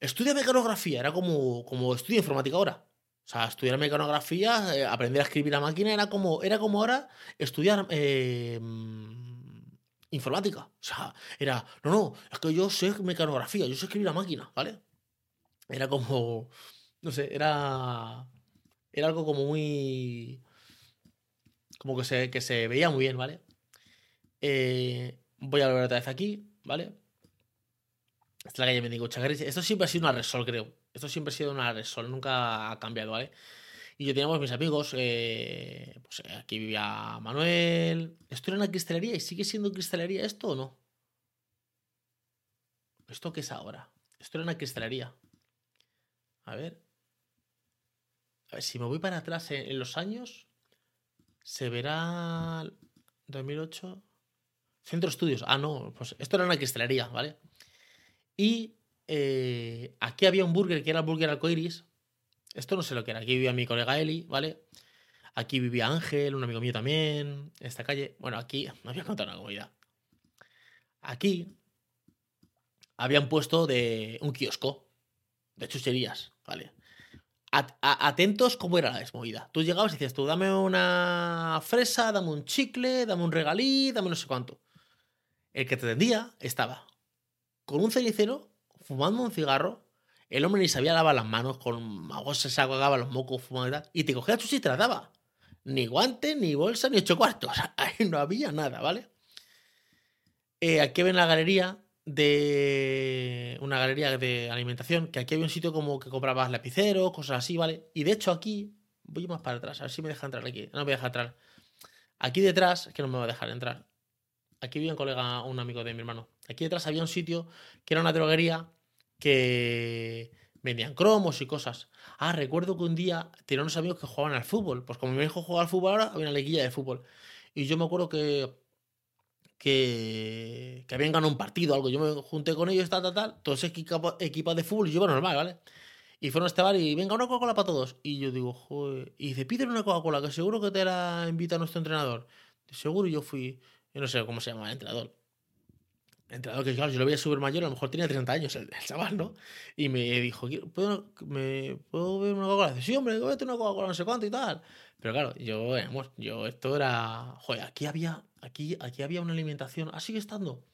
estudia mecanografía, era como, como estudia informática ahora. O sea, estudiar mecanografía, eh, aprender a escribir a máquina, era como, era como ahora estudiar eh, informática. O sea, era, no, no, es que yo sé mecanografía, yo sé escribir a máquina, ¿vale? Era como, no sé, era, era algo como muy, como que se, que se veía muy bien, ¿vale? Eh, voy a volver otra vez aquí, ¿vale? Esta es la calle Mendigo Chacarís. Esto siempre ha sido una Resol, creo. Esto siempre ha sido una Resol, nunca ha cambiado, ¿vale? Y yo teníamos mis amigos, eh, pues eh, aquí vivía Manuel. ¿Esto era una cristalería y sigue siendo cristalería esto o no? ¿Esto qué es ahora? Esto era una cristalería. A ver. A ver, si me voy para atrás en, en los años, se verá 2008. Centro Estudios. Ah, no, pues esto era una cristalería, ¿vale? Y eh, aquí había un burger que era el burger arcoiris. Esto no sé lo que era. Aquí vivía mi colega Eli, ¿vale? Aquí vivía Ángel, un amigo mío también. Esta calle. Bueno, aquí me había contado una comunidad. aquí habían puesto de un kiosco de chucherías, ¿vale? atentos cómo era la desmovida. Tú llegabas y decías, tú dame una fresa, dame un chicle, dame un regalí, dame no sé cuánto. El que te tendía estaba con un cenicero, fumando un cigarro, el hombre ni sabía lavar las manos, con agua se sacaba los mocos, fumando y tal, y te cogía chuchi y te daba. Ni guante, ni bolsa, ni ocho cuartos. Ahí no había nada, ¿vale? Eh, aquí ven la galería de una galería de alimentación, que aquí había un sitio como que comprabas lapiceros, cosas así, ¿vale? Y de hecho aquí, voy más para atrás, a ver si me deja entrar aquí. No me deja entrar. Aquí detrás, que no me va a dejar entrar. Aquí había un colega, un amigo de mi hermano. Aquí detrás había un sitio que era una droguería que vendían cromos y cosas. Ah, recuerdo que un día tenía unos amigos que jugaban al fútbol. Pues como mi hijo juega al fútbol ahora, había una leguilla de fútbol. Y yo me acuerdo que que, que habían ganado un partido, algo. Yo me junté con ellos, tal, tal, tal. Todos equipos equipa de fútbol y yo, bueno, normal, ¿vale? Y fueron a este bar y venga, una Coca-Cola para todos. Y yo digo, joder. Y dice, pídele una Coca-Cola, que seguro que te la invita nuestro entrenador. seguro, y yo fui, yo no sé cómo se llama el entrenador. El entrenador que, claro, yo lo veía súper mayor, a lo mejor tenía 30 años el, chaval, ¿no? Y me dijo, ¿puedo, me, ¿puedo beber una Coca-Cola? Sí, hombre, vete una Coca-Cola, no sé cuánto y tal. Pero claro, yo, amor, yo esto era. Joder, aquí había. Aquí, aquí había una alimentación. Ah, sigue estando.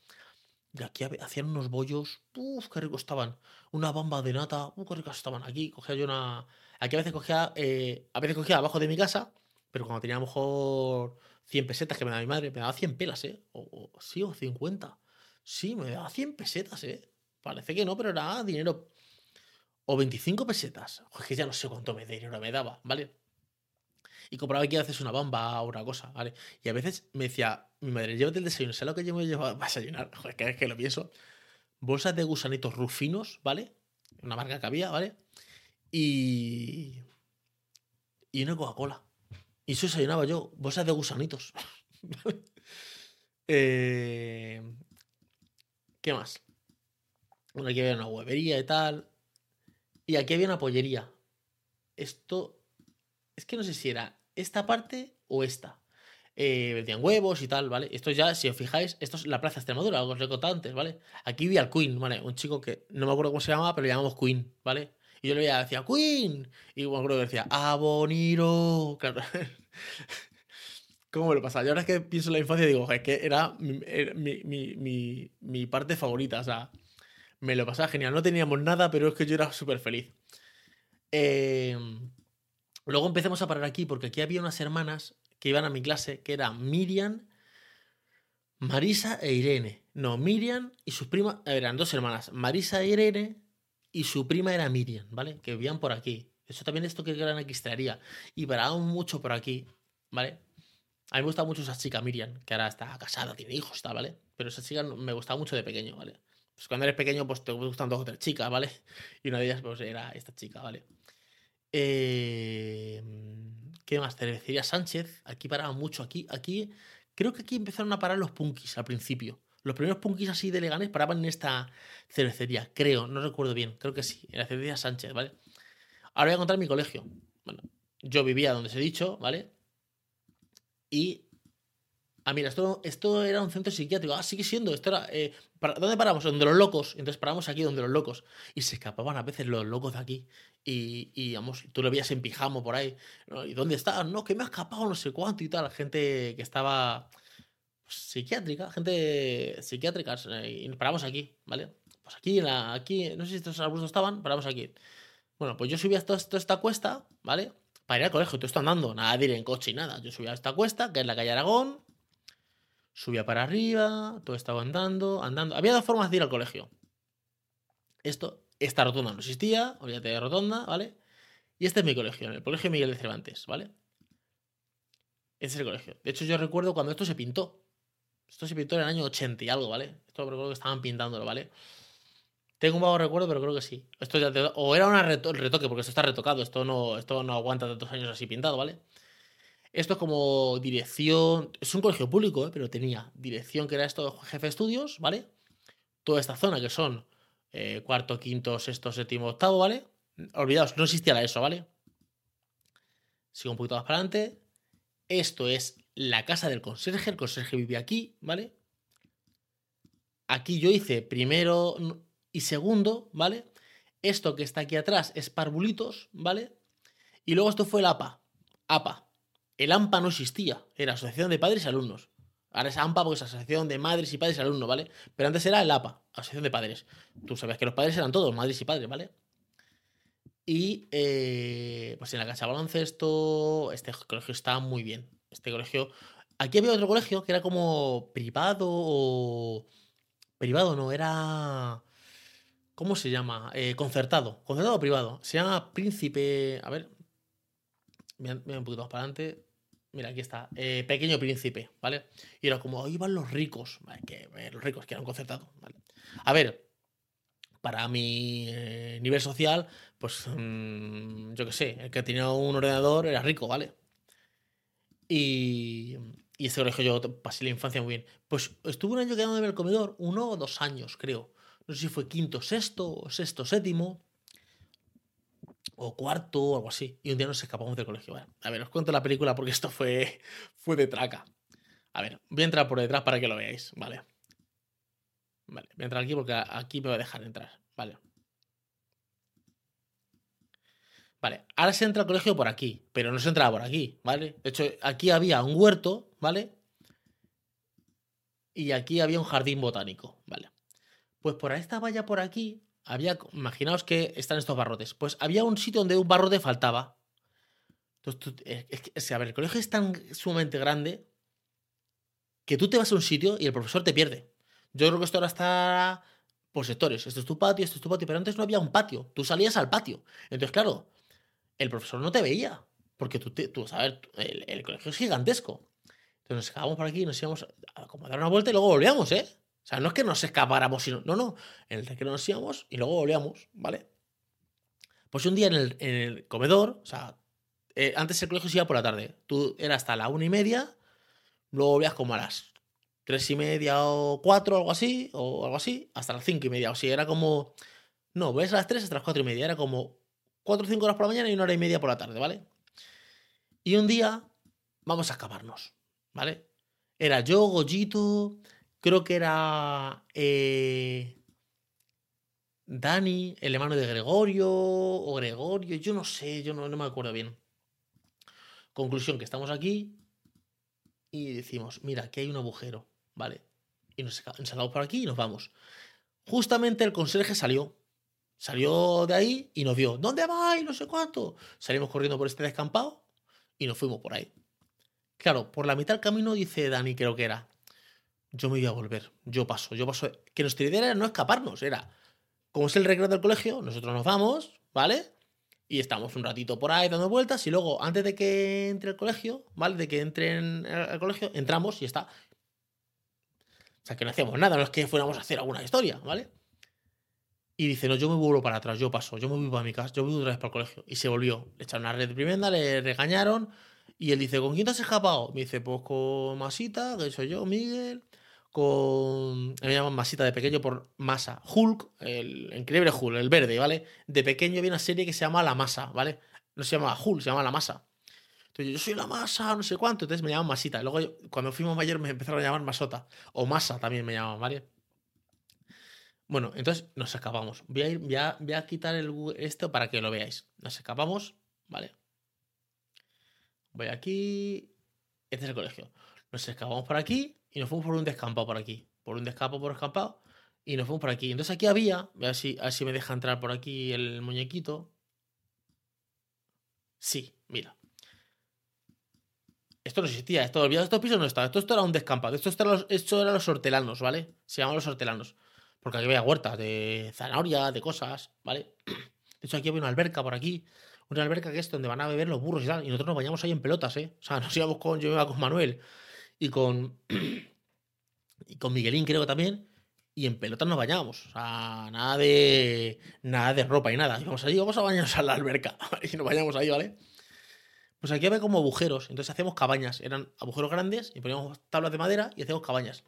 Y aquí hacían unos bollos. Uf, qué ricos estaban. Una bamba de nata. Uf, qué ricos estaban. Aquí cogía yo una. Aquí a veces cogía. Eh, a veces cogía abajo de mi casa. Pero cuando tenía a lo mejor 100 pesetas que me daba mi madre, me daba 100 pelas, ¿eh? O, sí, o 50. Sí, me daba 100 pesetas, ¿eh? Parece que no, pero era dinero. O 25 pesetas. Joder, que ya no sé cuánto me dinero me daba, ¿vale? y compraba aquí a veces una bomba o una cosa, ¿vale? Y a veces me decía, mi madre, llévate el desayuno, ¿sabes lo que yo me llevo a desayunar? Joder, que es que lo pienso. Bolsas de gusanitos rufinos, ¿vale? Una marca que había, ¿vale? Y. Y una Coca-Cola. Y eso desayunaba yo, bolsas de gusanitos. eh... ¿Qué más? Bueno, aquí había una huevería y tal. Y aquí había una pollería. Esto. Es que no sé si era esta parte o esta. Eh, huevos y tal, ¿vale? Esto ya, si os fijáis, esto es la Plaza Extremadura, algo os he contado antes, ¿vale? Aquí vi al Queen, ¿vale? Un chico que no me acuerdo cómo se llamaba, pero le llamamos Queen, ¿vale? Y yo le veía, decía, Queen. Y me acuerdo que decía, Aboniro. Claro. ¿Cómo me lo pasaba? Yo ahora es que pienso en la infancia digo, es que era mi, mi, mi, parte favorita, o sea, me lo pasaba genial. No teníamos nada, pero es que yo era súper feliz. Eh, Luego empecemos a parar aquí porque aquí había unas hermanas que iban a mi clase, que eran Miriam, Marisa e Irene. No, Miriam y sus primas, eran dos hermanas, Marisa e Irene, y su prima era Miriam, ¿vale? Que vivían por aquí. Eso también esto que era una Y paraban mucho por aquí, ¿vale? A mí me gusta mucho esa chica Miriam, que ahora está casada, tiene hijos, está, ¿vale? Pero esa chica me gustaba mucho de pequeño, ¿vale? Pues cuando eres pequeño, pues te gustan dos o chicas, ¿vale? Y una de ellas, pues era esta chica, ¿vale? Eh, ¿Qué más? Cervecería Sánchez. Aquí paraba mucho. Aquí, aquí. Creo que aquí empezaron a parar los punkis al principio. Los primeros punkis así de Leganés paraban en esta cervecería. Creo, no recuerdo bien. Creo que sí. En la cervecería Sánchez, ¿vale? Ahora voy a contar mi colegio. Bueno, yo vivía donde os he dicho, ¿vale? Y Ah, mira, esto, esto era un centro psiquiátrico. Ah, sigue siendo. Esto era. Eh, ¿Dónde paramos? Donde los locos. Entonces paramos aquí donde los locos. Y se escapaban a veces los locos de aquí. Y, y vamos, tú lo veías en pijamo por ahí. ¿Y dónde estás? No, que me ha escapado no sé cuánto y tal. Gente que estaba psiquiátrica, gente psiquiátrica. Y paramos aquí, ¿vale? Pues aquí, en la, aquí, no sé si estos arbustos estaban, paramos aquí. Bueno, pues yo subía toda, esta cuesta, ¿vale? Para ir al colegio, tú estás andando, nada de ir en coche y nada. Yo subía a esta cuesta, que es la calle Aragón, subía para arriba, todo estaba andando, andando. Había dos formas de ir al colegio. Esto, esta rotonda no existía, olvídate de rotonda, ¿vale? Y este es mi colegio, el colegio Miguel de Cervantes, ¿vale? Este es el colegio. De hecho, yo recuerdo cuando esto se pintó. Esto se pintó en el año 80 y algo, ¿vale? Esto recuerdo que estaban pintándolo, ¿vale? Tengo un vago recuerdo, pero creo que sí. Esto ya O era un retoque, porque esto está retocado. Esto no, esto no aguanta tantos años así pintado, ¿vale? Esto es como dirección, es un colegio público, ¿eh? pero tenía dirección que era esto, jefe de estudios, ¿vale? Toda esta zona que son eh, cuarto, quinto, sexto, séptimo, octavo, ¿vale? Olvidaos, no existía eso, ¿vale? Sigo un poquito más para adelante. Esto es la casa del conserje, el conserje vive aquí, ¿vale? aquí yo hice primero y segundo, ¿vale? Esto que está aquí atrás es parvulitos, ¿vale? Y luego esto fue el APA. APA. El AMPA no existía, era Asociación de Padres y Alumnos. Ahora es AMPA porque es Asociación de Madres y Padres y Alumnos, ¿vale? Pero antes era el APA, Asociación de Padres. Tú sabes que los padres eran todos, madres y padres, ¿vale? Y eh, pues en la casa de baloncesto, este colegio está muy bien. Este colegio. Aquí había otro colegio que era como privado o. Privado, no, era. ¿Cómo se llama? Eh, concertado. Concertado o privado. Se llama Príncipe. A ver. Mira, un poquito más para adelante. Mira, aquí está. Eh, Pequeño Príncipe, ¿vale? Y era como, ahí van los ricos. Vale, que, los ricos que eran concertado. ¿vale? A ver, para mi eh, nivel social, pues mm, yo qué sé, el que tenía un ordenador era rico, ¿vale? Y, y ese colegio yo pasé la infancia muy bien. Pues estuve un año quedándome en el comedor, uno o dos años, creo. No sé si fue quinto, sexto, o sexto, séptimo, o cuarto, o algo así. Y un día nos escapamos del colegio. a ver, os cuento la película porque esto fue, fue de traca. A ver, voy a entrar por detrás para que lo veáis, ¿vale? Vale, voy a entrar aquí porque aquí me va a dejar entrar. Vale. Vale, ahora se entra al colegio por aquí, pero no se entraba por aquí, ¿vale? De hecho, aquí había un huerto, ¿vale? Y aquí había un jardín botánico, ¿vale? Pues por esta valla por aquí, había, imaginaos que están estos barrotes, pues había un sitio donde un barrote faltaba. Entonces, es que, a ver, el colegio es tan sumamente grande que tú te vas a un sitio y el profesor te pierde. Yo creo que esto ahora está por sectores. Esto es tu patio, esto es tu patio, pero antes no había un patio. Tú salías al patio. Entonces, claro, el profesor no te veía. Porque tú, tú sabes, el, colegio es gigantesco. Entonces nos escapamos por aquí, nos íbamos a, como a dar una vuelta y luego volvíamos, ¿eh? O sea, no es que nos escapáramos, sino. No, no. En el recreo nos íbamos y luego volvíamos, ¿vale? Pues un día en el, en el comedor, o sea, eh, antes el colegio se iba por la tarde. Tú eras hasta la una y media, luego volvías como a las tres y media o cuatro, algo así, o algo así, hasta las cinco y media. O sea, era como. No, ves a las tres hasta las cuatro y media. Era como cuatro o cinco horas por la mañana y una hora y media por la tarde, ¿vale? Y un día vamos a escaparnos, ¿vale? Era yo, Goyito, creo que era eh, Dani, el hermano de Gregorio, o Gregorio, yo no sé, yo no, no me acuerdo bien. Conclusión, que estamos aquí y decimos, mira, aquí hay un agujero. ¿vale? Y nos ensalamos por aquí y nos vamos. Justamente el conserje salió. Salió de ahí y nos vio. ¿Dónde vais? No sé cuánto. Salimos corriendo por este descampado y nos fuimos por ahí. Claro, por la mitad del camino dice Dani, creo que era. Yo me voy a volver. Yo paso. Yo paso. Que nuestra idea era no escaparnos. Era, como es el recreo del colegio, nosotros nos vamos, ¿vale? Y estamos un ratito por ahí dando vueltas y luego, antes de que entre el colegio, ¿vale? De que entren al colegio, entramos y está. O sea, que no hacíamos nada, no es que fuéramos a hacer alguna historia, ¿vale? Y dice, no, yo me vuelvo para atrás, yo paso, yo me voy para mi casa, yo voy otra vez para el colegio. Y se volvió. Le echaron una red de primenda, le regañaron. Y él dice, ¿con quién te has escapado? Me dice, pues con Masita, que soy yo, Miguel. Con. Me llaman Masita de pequeño por Masa. Hulk, el increíble Hulk, el verde, ¿vale? De pequeño había una serie que se llama La Masa, ¿vale? No se llama Hulk, se llama La Masa yo soy la masa, no sé cuánto. Entonces me llaman masita. luego, cuando fuimos mayor, me empezaron a llamar masota. O masa también me llamaban, ¿vale? Bueno, entonces nos escapamos. Voy a, quitar el esto para que lo veáis. Nos escapamos, ¿vale? Voy aquí. Este es el colegio. Nos escapamos por aquí y nos fuimos por un descampado por aquí. Por un descampado, por descampado. Y nos fuimos por aquí. Entonces aquí había. A ver si, me deja entrar por aquí el muñequito. Sí, mira. Esto no existía, esto, estos pisos no estaba, esto, esto era un descampado, esto, esto, era los, esto era los hortelanos, ¿vale? Se llaman los hortelanos. Porque aquí había huertas de zanahoria, de cosas, ¿vale? De hecho, aquí había una alberca por aquí, una alberca que es donde van a beber los burros y tal, y nosotros nos bañamos ahí en pelotas, ¿eh? O sea, nos íbamos con, yo iba con Manuel y con, y con Miguelín creo que también, y en pelotas nos bañábamos, o sea, nada de, nada de ropa y nada, íbamos allí, vamos a bañarnos a la alberca, y nos bañamos ahí, ¿vale? Pues aquí había como agujeros, entonces hacíamos cabañas. Eran agujeros grandes y poníamos tablas de madera y hacíamos cabañas.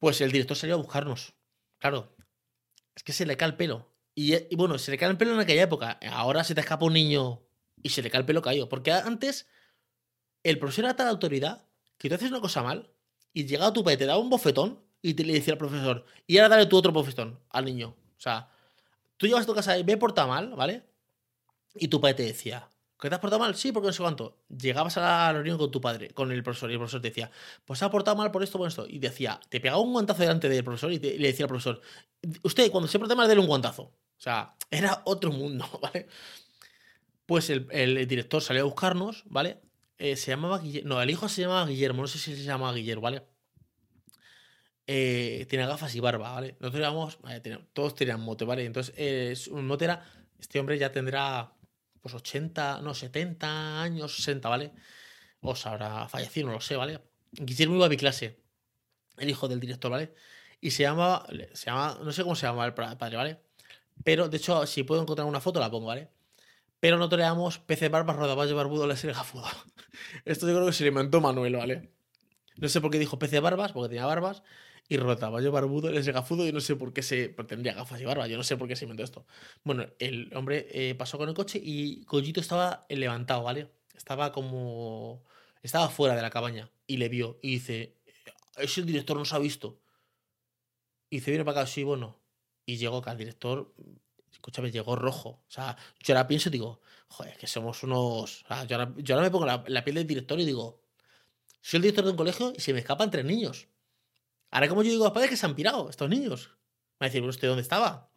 Pues el director salió a buscarnos. Claro, es que se le cae el pelo. Y, bueno, se le cae el pelo en aquella época. Ahora se te escapa un niño y se le cae el pelo caído. Porque antes el profesor era tal autoridad que tú haces una cosa mal y llegaba tu padre, te daba un bofetón y te le decía al profesor, y ahora dale tu otro profesor al niño. O sea, tú llevas a tu casa y me he portado mal, ¿vale? Y tu padre te decía, ¿que te has portado mal? Sí, porque no sé cuánto. Llegabas a la reunión con tu padre, con el profesor, y el profesor te decía, pues se ha portado mal por esto, por esto. Y decía, te pegaba un guantazo delante del profesor y, le decía al profesor, usted cuando se porte mal, dele un guantazo. O sea, era otro mundo, ¿vale? Pues el, director salió a buscarnos, ¿vale? Eh, se llamaba Guillermo. No, el hijo se llamaba Guillermo, no sé si se llamaba Guillermo, ¿vale? Eh, tenía gafas y barba, ¿vale? Nosotros teníamos- todos tenían mote, ¿vale? Entonces, eh, un mote era, este hombre ya tendrá, pues 80, no, 70 años, 60, ¿vale? O se habrá fallecido, no lo sé, ¿vale? Guillermo iba a mi clase, el hijo del director, ¿vale? Y se llamaba, se llama, no sé cómo se llama el pa- padre, ¿vale? Pero, de hecho, si puedo encontrar una foto, la pongo, ¿vale? Pero no toreamos PC Barbas, Rodaballo Barbudo, la serie Gafudo. Esto yo creo que se lo inventó Manuel, ¿vale? No sé por qué dijo PC Barbas, porque tenía barbas, y Rodaballo Barbudo, el gafudo, y no sé por qué se. tendría gafas y barbas, yo no sé por qué se inventó esto. Bueno, el hombre eh, pasó con el coche y Collito estaba levantado, ¿vale? Estaba como. Estaba fuera de la cabaña y le vio y dice: Ese director nos ha visto. Y dice: Viene para acá, sí, bueno. Y llegó que al director, escúchame, llegó rojo. O sea, yo ahora pienso y digo: Joder, que somos unos. O sea, yo, ahora, yo ahora me pongo la, la piel del director y digo: Soy el director de un colegio y se me escapan tres niños. Ahora, como yo digo a los padres que se han pirado estos niños. Me va a decir, ¿usted dónde estaba?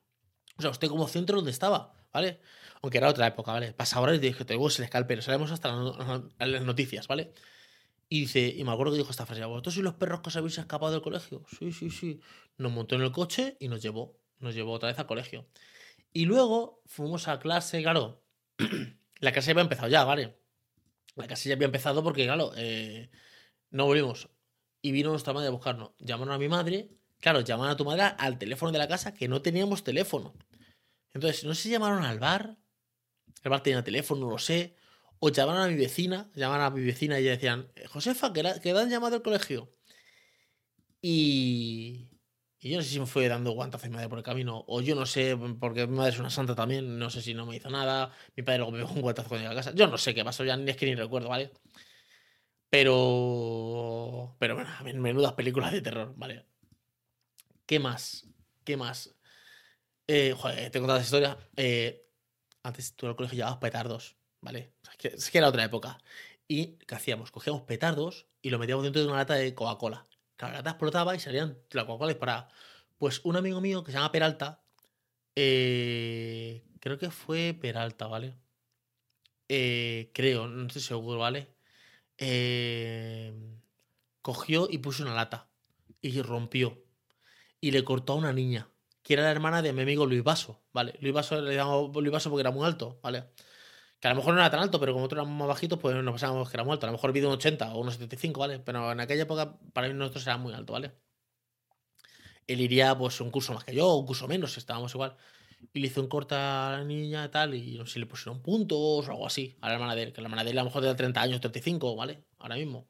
O sea, usted como centro, ¿dónde estaba? ¿Vale? Aunque era otra época, ¿vale? Pasa ahora y dije, te se le escalpe, pero sabemos hasta las noticias, ¿vale? Y dice, y me acuerdo que dijo esta frase, ¿vosotros sois los perros que os habéis escapado del colegio? Sí, sí, sí. Nos montó en el coche y nos llevó. Nos llevó otra vez al colegio. Y luego fuimos a clase, claro. la clase había empezado ya, ¿vale? La clase ya había empezado porque, claro, eh, no volvimos. Y vino nuestra madre a buscarnos. Llamaron a mi madre. Claro, llamaron a tu madre al teléfono de la casa que no teníamos teléfono. Entonces, no sé si llamaron al bar. El bar tenía teléfono, no lo sé. O llamaron a mi vecina. Llamaron a mi vecina y ella decían, "Eh, Josefa, que, dan llamado al colegio. Y. Y yo no sé si me fue dando guantazos mi madre por el camino. O yo no sé, porque mi madre es una santa también. No sé si no me hizo nada. Mi padre luego me pegó un guantazo cuando llegué a casa. Yo no sé qué pasó, ya ni es que ni recuerdo, ¿vale? Pero. Pero bueno, men- menudas películas de terror, ¿vale? ¿Qué más? ¿Qué más? Eh, joder, tengo tantas historias. Eh, antes tú en el colegio llevabas petardos, ¿vale? Es, que, era otra época. ¿Y qué hacíamos? Cogíamos petardos y los metíamos dentro de una lata de Coca-Cola. Cada lata explotaba y salían la Coca-Cola disparada. Pues un amigo mío que se llama Peralta, eh, creo que fue Peralta, ¿vale? Eh, creo, no estoy seguro, ¿vale? Eh, cogió y puso una lata y rompió y le cortó a una niña que era la hermana de mi amigo Luis Vaso, ¿vale? Luis Vaso le llamamos Luis Vaso porque era muy alto, ¿vale? Que a lo mejor no era tan alto, pero como otros éramos más bajitos, pues nos pensábamos que era muy alto. A lo mejor vive un 80 o unos 75, ¿vale? Pero en aquella época para mí nosotros era muy alto, ¿vale? Él iría pues un curso más que yo, un curso menos, estábamos igual. Y le hizo un corta a la niña tal, y no sé si le pusieron puntos o algo así a la hermana de él, que la hermana de él a lo mejor tenía 30 años, 35, ¿vale? Ahora mismo.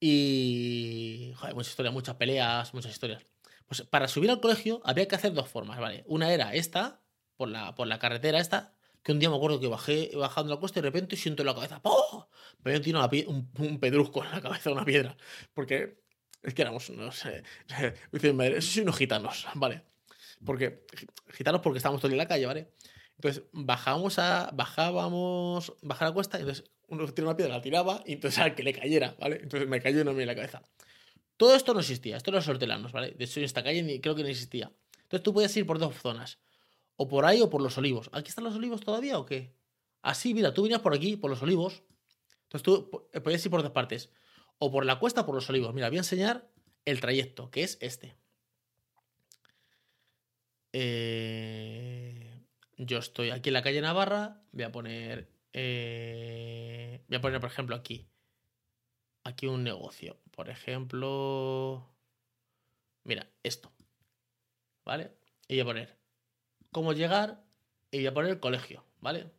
Y. Joder, muchas historias, muchas peleas, muchas historias. Pues para subir al colegio había que hacer dos formas, ¿vale? Una era esta, por la, por la carretera esta, que un día me acuerdo que bajé bajando la cuesta y de repente siento en la cabeza, ¡oh! Me tirado una pie- un, un pedrusco en la cabeza, una piedra. Porque es que éramos, no sé, dice mi madre, unos gitanos, ¿vale? Porque, gi- gitanos porque estábamos todos en la calle, ¿vale? Entonces bajábamos a, bajábamos, bajar la cuesta, y entonces uno tiraba una piedra, la tiraba, y entonces al que le cayera, ¿vale? Entonces me cayó una en la cabeza. Todo esto no existía, esto era los hortelanos, ¿vale? De hecho, en esta calle ni, creo que no existía. Entonces tú podías ir por dos zonas. O por ahí o por los olivos. ¿Aquí están los olivos todavía o qué? Así, mira, tú venías por aquí, por los olivos. Entonces tú po- eh, podías ir por dos partes. O por la cuesta o por los olivos. Mira, voy a enseñar el trayecto, que es este. Eh, yo estoy aquí en la calle Navarra. Voy a poner. eh, voy a poner, por ejemplo, aquí. Aquí un negocio. Por ejemplo. Mira, esto. ¿Vale? Y voy a poner cómo llegar y voy a poner colegio, ¿vale?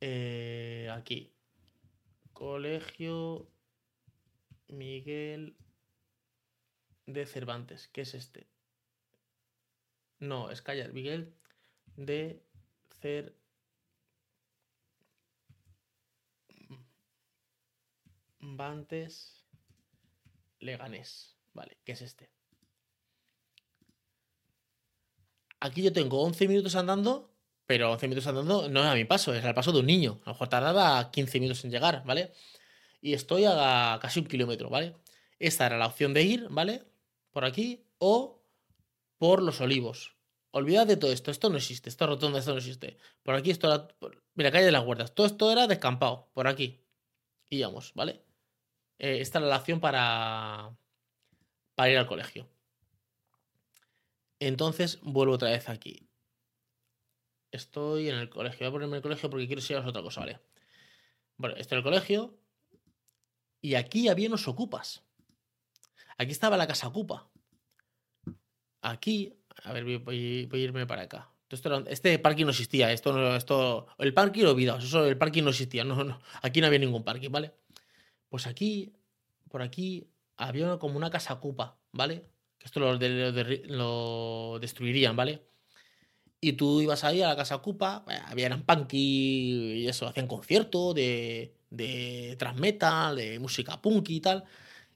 Eh, aquí. Colegio Miguel de Cervantes, que es este. No, es callar, Miguel de Cervantes Leganés, Vale, que es este. Aquí yo tengo 11 minutos andando, pero 11 minutos andando no es a mi paso, es al paso de un niño. A lo mejor tardaba 15 minutos en llegar, ¿vale? Y estoy a casi un kilómetro, ¿vale? Esta era la opción de ir, ¿vale? Por aquí o por los olivos. Olvidad de todo esto, esto no existe, esto rotonda, esto no existe. Por aquí esto era... Mira, calle de las huertas, todo esto era descampado, por aquí. Y vamos, ¿vale? Eh, esta era la opción para, para ir al colegio. Entonces vuelvo otra vez aquí. Estoy en el colegio. Voy a ponerme en el colegio porque quiero enseñaros otra cosa, ¿vale? Bueno, estoy en el colegio. Y aquí había unos ocupas. Aquí estaba la casa ocupa. Aquí, a ver, voy, a irme para acá. este parking no existía. Esto no, esto, el parking olvidaos. Eso, el parking no existía. No, no, aquí no había ningún parking, ¿vale? Pues aquí, por aquí, había como una casa ocupa, ¿vale? Esto lo, lo, destruirían, ¿vale? Y tú ibas ahí a la casa Cupa, eh, había un punky y eso, hacían conciertos de, de transmetal, de música punky y tal.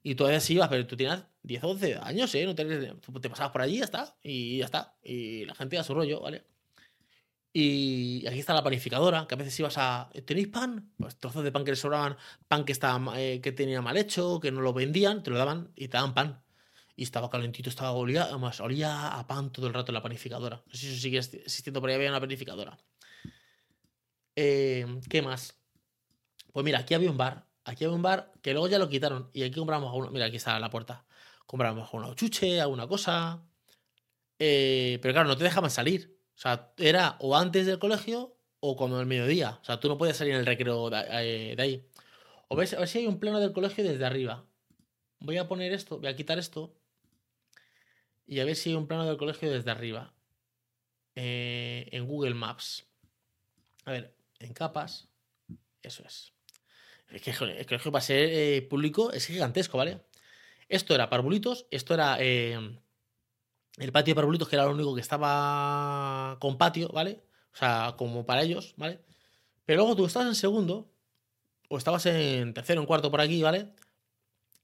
Y todavía sí ibas, pero tú tenías 10 o 11 años, ¿eh? No te, te pasabas por allí ya está. Y ya está. Y la gente a su rollo, ¿vale? Y aquí está la panificadora, que a veces ibas a. ¿Tenéis pan? Pues trozos de pan que les sobraban, pan que, estaba, eh, que tenía mal hecho, que no lo vendían, te lo daban y te daban pan y estaba calentito, estaba olía, además, olía a pan todo el rato en la panificadora. No sé si eso sigue existiendo, por ahí había una panificadora. Eh, ¿Qué más? Pues mira, aquí había un bar. Aquí había un bar que luego ya lo quitaron. Y aquí compramos una. Mira, aquí está la puerta. Compramos una chuche, alguna cosa. Eh, pero claro, no te dejaban salir. O sea, era o antes del colegio o como el mediodía. O sea, tú no podías salir en el recreo de, eh, ahí. O a ver si hay un plano del colegio desde arriba. Voy a poner esto, voy a quitar esto y a ver si hay un plano del colegio desde arriba. Eh, en Google Maps. A ver, en capas. Eso es. Es que el colegio para ser eh, público es gigantesco, ¿vale? Esto era parvulitos, esto era eh, el patio de parvulitos, que era lo único que estaba con patio, ¿vale? O sea, como para ellos, ¿vale? Pero luego tú estabas en segundo, o estabas en tercero, en cuarto por aquí, ¿vale?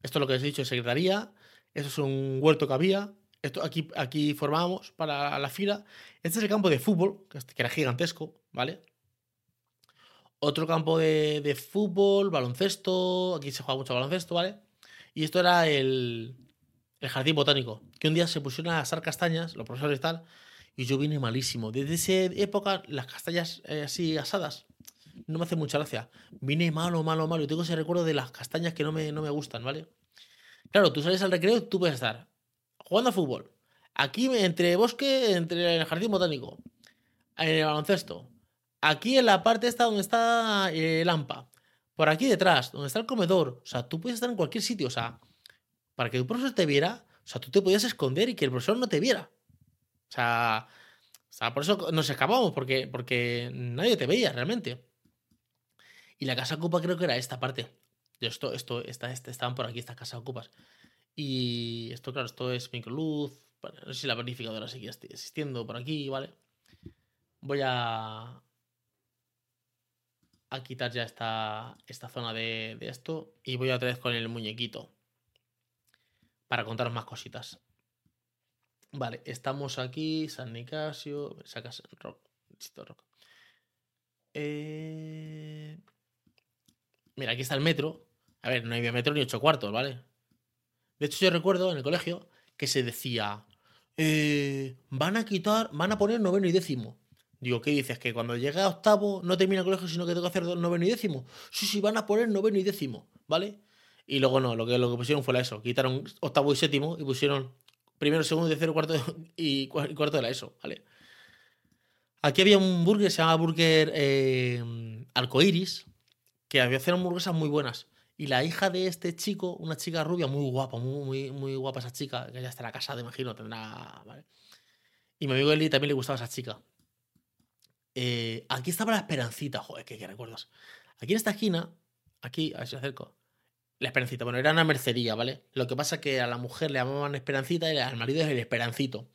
Esto es lo que os he dicho secretaría. Esto es un huerto que había. Esto, aquí, aquí formábamos para la fila. Este es el campo de fútbol, que era gigantesco, ¿vale? Otro campo de, fútbol, baloncesto. Aquí se juega mucho baloncesto, ¿vale? Y esto era el, el jardín botánico. Que un día se pusieron a asar castañas, los profesores y tal. Y yo vine malísimo. Desde esa época, las castañas eh, así asadas no me hace mucha gracia. Vine malo, malo, malo. Y tengo ese recuerdo de las castañas que no me, no me gustan, ¿vale? Claro, tú sales al recreo y tú puedes estar jugando a fútbol. Aquí entre bosque, entre el jardín botánico, en el baloncesto. Aquí en la parte esta donde está el AMPA. Por aquí detrás, donde está el comedor. O sea, tú puedes estar en cualquier sitio. O sea, para que el profesor te viera, o sea, tú te podías esconder y que el profesor no te viera. O sea, o sea por eso nos escapamos, porque, porque nadie te veía realmente. Y la casa ocupa creo que era esta parte. Esto, esto, esta, este, estaban por aquí, estas casas ocupas. Y esto, claro, esto es microluz. No sé si la planificadora sigue existiendo por aquí, ¿vale? Voy a. A quitar ya esta, esta zona de, esto. Y voy otra vez con el muñequito. Para contaros más cositas. Vale, estamos aquí. San Nicasio. Sacas rock. rock. Eh... Mira, aquí está el metro. A ver, no hay metro ni ocho cuartos, ¿vale? De hecho, yo recuerdo en el colegio que se decía, eh, van a quitar, van a poner noveno y décimo. Digo, ¿qué dices? ¿Que cuando llegue a octavo no termina el colegio, sino que tengo que hacer noveno y décimo? Sí, sí, van a poner noveno y décimo, ¿vale? Y luego no, lo que, lo que pusieron fue la ESO. Quitaron octavo y séptimo y pusieron primero, segundo, tercero, cuarto y cuarto de la ESO, ¿vale? Aquí había un burger, se llama Burger eh, Arcoiris, que había hacer hamburguesas muy buenas. Y la hija de este chico, una chica rubia, muy guapa, muy, muy, muy guapa esa chica, que ya estará casada, imagino, tendrá. ¿vale? Y mi amigo Eli también le gustaba esa chica. Eh, aquí estaba la Esperancita, joder, qué, recuerdos. Aquí en esta esquina, aquí, a ver si acerco. La Esperancita, bueno, era una mercería, ¿vale? Lo que pasa es que a la mujer le llamaban Esperancita y al marido es el Esperancito.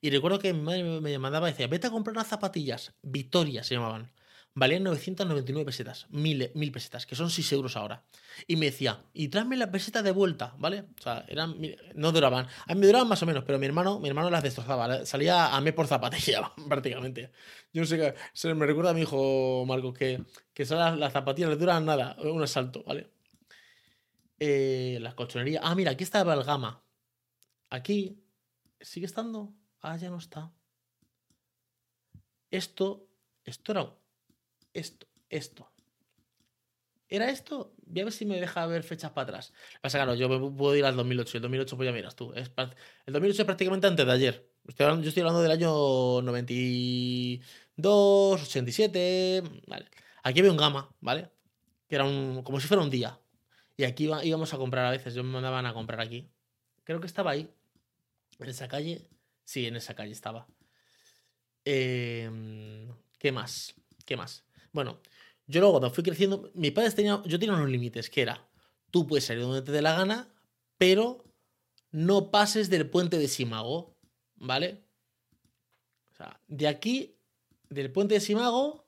Y recuerdo que mi madre me mandaba y decía, vete a comprar unas zapatillas, Victoria se llamaban. Valían 999 pesetas, 1000, 1000 pesetas, que son 6 euros ahora. Y me decía, y tráeme la peseta de vuelta, ¿vale? O sea, eran, no duraban. A mí me duraban más o menos, pero mi hermano, mi hermano las destrozaba. Salía a mí por zapatilla, prácticamente. Yo no sé qué. Me recuerda a mi hijo Marcos que, que las, las zapatillas, le duran nada, un asalto, ¿vale? Eh, las colchonerías. Ah, mira, aquí estaba el gama. Aquí. ¿Sigue estando? Ah, ya no está. Esto. Esto era. Esto. Esto. ¿Era esto? Voy a ver si me deja ver fechas para atrás. Pasa, claro, yo puedo ir al 2008. El 2008, pues ya miras tú. el 2008 es prácticamente antes de ayer. yo estoy hablando del año 92, 87. Vale. Aquí había un gama, ¿vale? Que era un, como si fuera un día. Y aquí íbamos a comprar a veces. Yo me mandaban a comprar aquí. Creo que estaba ahí. En esa calle. Sí, en esa calle estaba. Em, ¿Qué más? ¿Qué más? Bueno, yo luego cuando fui creciendo, mis padres tenían, yo tenía unos límites, que era, tú puedes salir donde te dé la gana, pero no pases del puente de Simago, ¿vale? O sea, de aquí, del puente de Simago,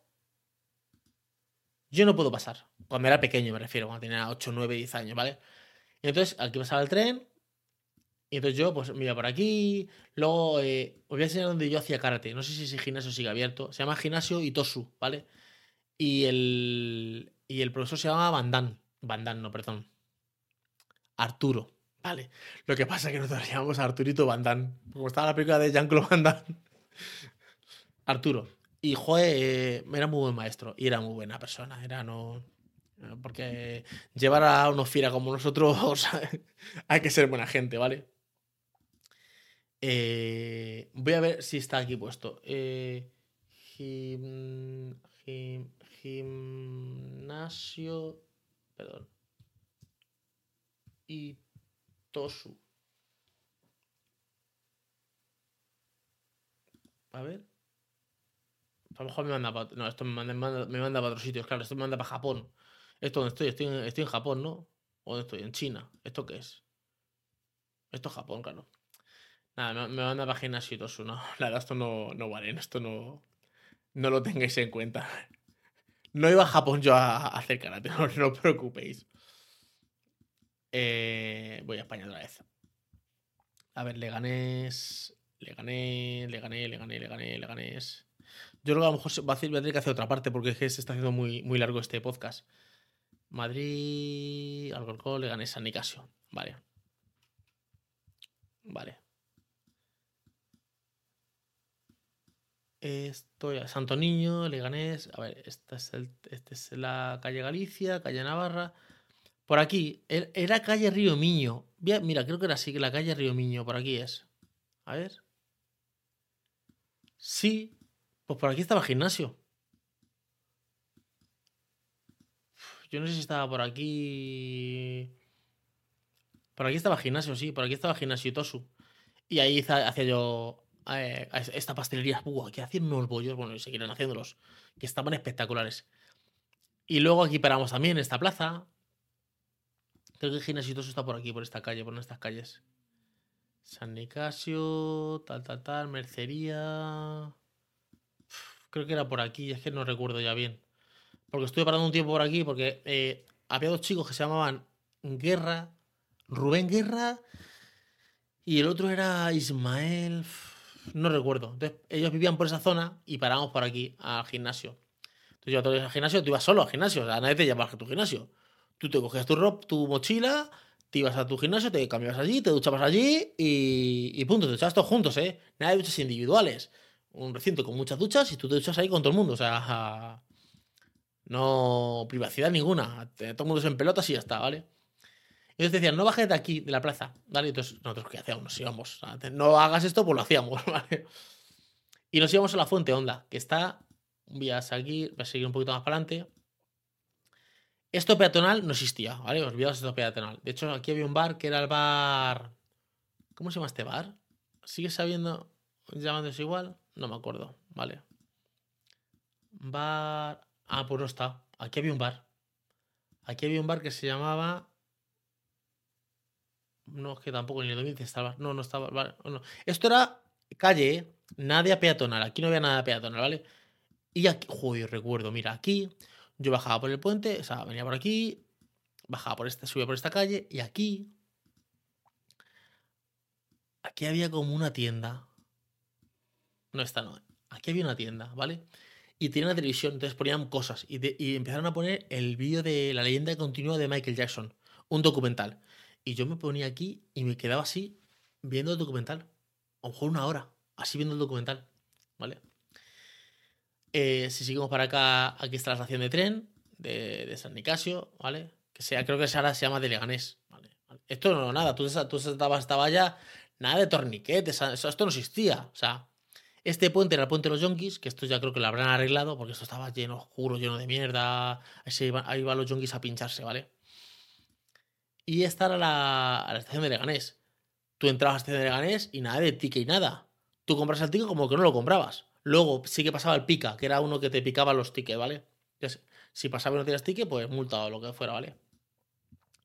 yo no puedo pasar. Cuando era pequeño, me refiero, cuando tenía 8, 9, 10 años, ¿vale? Y entonces aquí pasaba el tren, y entonces yo, pues, me iba por aquí. Luego, eh, os voy a enseñar donde yo hacía karate. No sé si ese gimnasio sigue abierto. Se llama Gimnasio Itosu, ¿vale? Y el, y el profesor se llama Bandan. Bandan, no, perdón. Arturo, ¿vale? Lo que pasa es que nosotros llamamos a Arturito Bandan. Como estaba la película de Jean-Claude Van Arturo. Y, joder, eh, era muy buen maestro. Y era muy buena persona. Era no... Porque llevar a unos fiera como nosotros hay que ser buena gente, ¿vale? Eh, voy a ver si está aquí puesto. Eh, gimnasio. Perdón. Y Tosu. A ver. A lo mejor me manda para. No, esto me manda, me manda para otros sitios. Claro, esto me manda para Japón. ¿Esto dónde estoy? Estoy en, estoy en Japón, ¿no? ¿O dónde estoy? En China. ¿Esto qué es? Esto es Japón, claro. Nada, me manda para gimnasio y Tosu, ¿no? La verdad, esto no, no vale. Esto no. No lo tengáis en cuenta. No iba a Japón yo a, hacer karate, no, os preocupéis. Eh, voy a España otra vez. A ver, le gané, le gané, le gané, le gané, le gané, le gané. Yo creo que a lo mejor va a, tener que hacer otra parte porque es que se está haciendo muy, muy largo este podcast. Madrid, Alcorcón, le gané San Nicasio. Vale. Vale. Estoy a Santo Niño, Leganés. A ver, esta es la calle Galicia, calle Navarra. Por aquí, er, era calle Río Miño. Mira, creo que era así, que la calle Río Miño, por aquí es. A ver. Sí, pues por aquí estaba gimnasio. Yo no sé si estaba por aquí. Por aquí estaba gimnasio, sí, por aquí estaba gimnasio Tosu. Y ahí hacía yo eh, esta pastelería, que hacían unos bollos, bueno, y seguirán haciéndolos, que estaban espectaculares. Y luego aquí paramos también, en esta plaza. Creo que el gimnasio está por aquí, por esta calle, por estas calles. San Nicasio, tal, tal, tal, mercería. creo que era por aquí, es que no recuerdo ya bien. Porque estuve parando un tiempo por aquí, porque eh, había dos chicos que se llamaban Guerra, Rubén Guerra, y el otro era Ismael no recuerdo. Entonces, ellos vivían por esa zona y parábamos por aquí al gimnasio. Entonces, yo al gimnasio, tú ibas solo al gimnasio, o sea, nadie te llevaba a tu gimnasio. Tú te cogías tu ropa, tu mochila, te ibas a tu gimnasio, te cambiabas allí, te duchabas allí y, y punto, te duchabas todos juntos, ¿eh? Nada de duchas individuales. Un recinto con muchas duchas y tú te duchas ahí con todo el mundo, o sea, no privacidad ninguna. Todo el mundo en pelotas y ya está, ¿vale? Ellos decían, no bajes de aquí, de la plaza. ¿Vale? Entonces, nosotros, ¿qué hacíamos? Íbamos. No hagas esto, pues lo hacíamos, ¿vale? Y nos íbamos a la Fuente Honda, que está. Voy a seguir, voy a seguir un poquito más para adelante. Esto peatonal no existía, ¿vale? Os olvidaos esto peatonal. De hecho, aquí había un bar que era el bar. ¿Cómo se llama este bar? ¿Sigue sabiendo llamándose igual? No me acuerdo, ¿vale? Bar. Ah, pues no está. Aquí había un bar. Aquí había un bar que se llamaba no, es que tampoco ni el 2015 estaba. No, no estaba. Esto era calle, ¿eh? nada peatonal. Aquí no había nada peatonal, ¿vale? Y aquí, joder, recuerdo, mira, aquí yo bajaba por el puente, o sea, venía por aquí, bajaba por esta, subía por esta calle, y aquí, aquí había como una tienda. No, esta no. Aquí había una tienda, ¿vale? Y tenía una televisión, entonces ponían cosas. Y, y empezaron a poner el vídeo de la leyenda continua de Michael Jackson, un documental. Y yo me ponía aquí y me quedaba así viendo el documental. A lo mejor una hora, así viendo el documental, ¿vale? Eh, si seguimos para acá, aquí está la estación de tren de, San Nicasio, ¿vale? Que sea, creo que ahora se llama de Leganés, ¿vale? Esto no, nada, tú, tú estabas, estaba ya, nada de torniquetes, esto no existía, o sea, este puente era el puente de los yonkis, que esto ya creo que lo habrán arreglado, porque esto estaba lleno, oscuro, lleno de mierda, ahí, iban, ahí los yonkis a pincharse, ¿vale? Y esta era la, la estación de Leganés. Tú entrabas a la estación de Leganés y nada de ticket y nada. Tú compras el ticket como que no lo comprabas. Luego sí que pasaba el pica, que era uno que te picaba los tickets, ¿vale? si pasaba y no tenías ticket, pues multado o lo que fuera, ¿vale?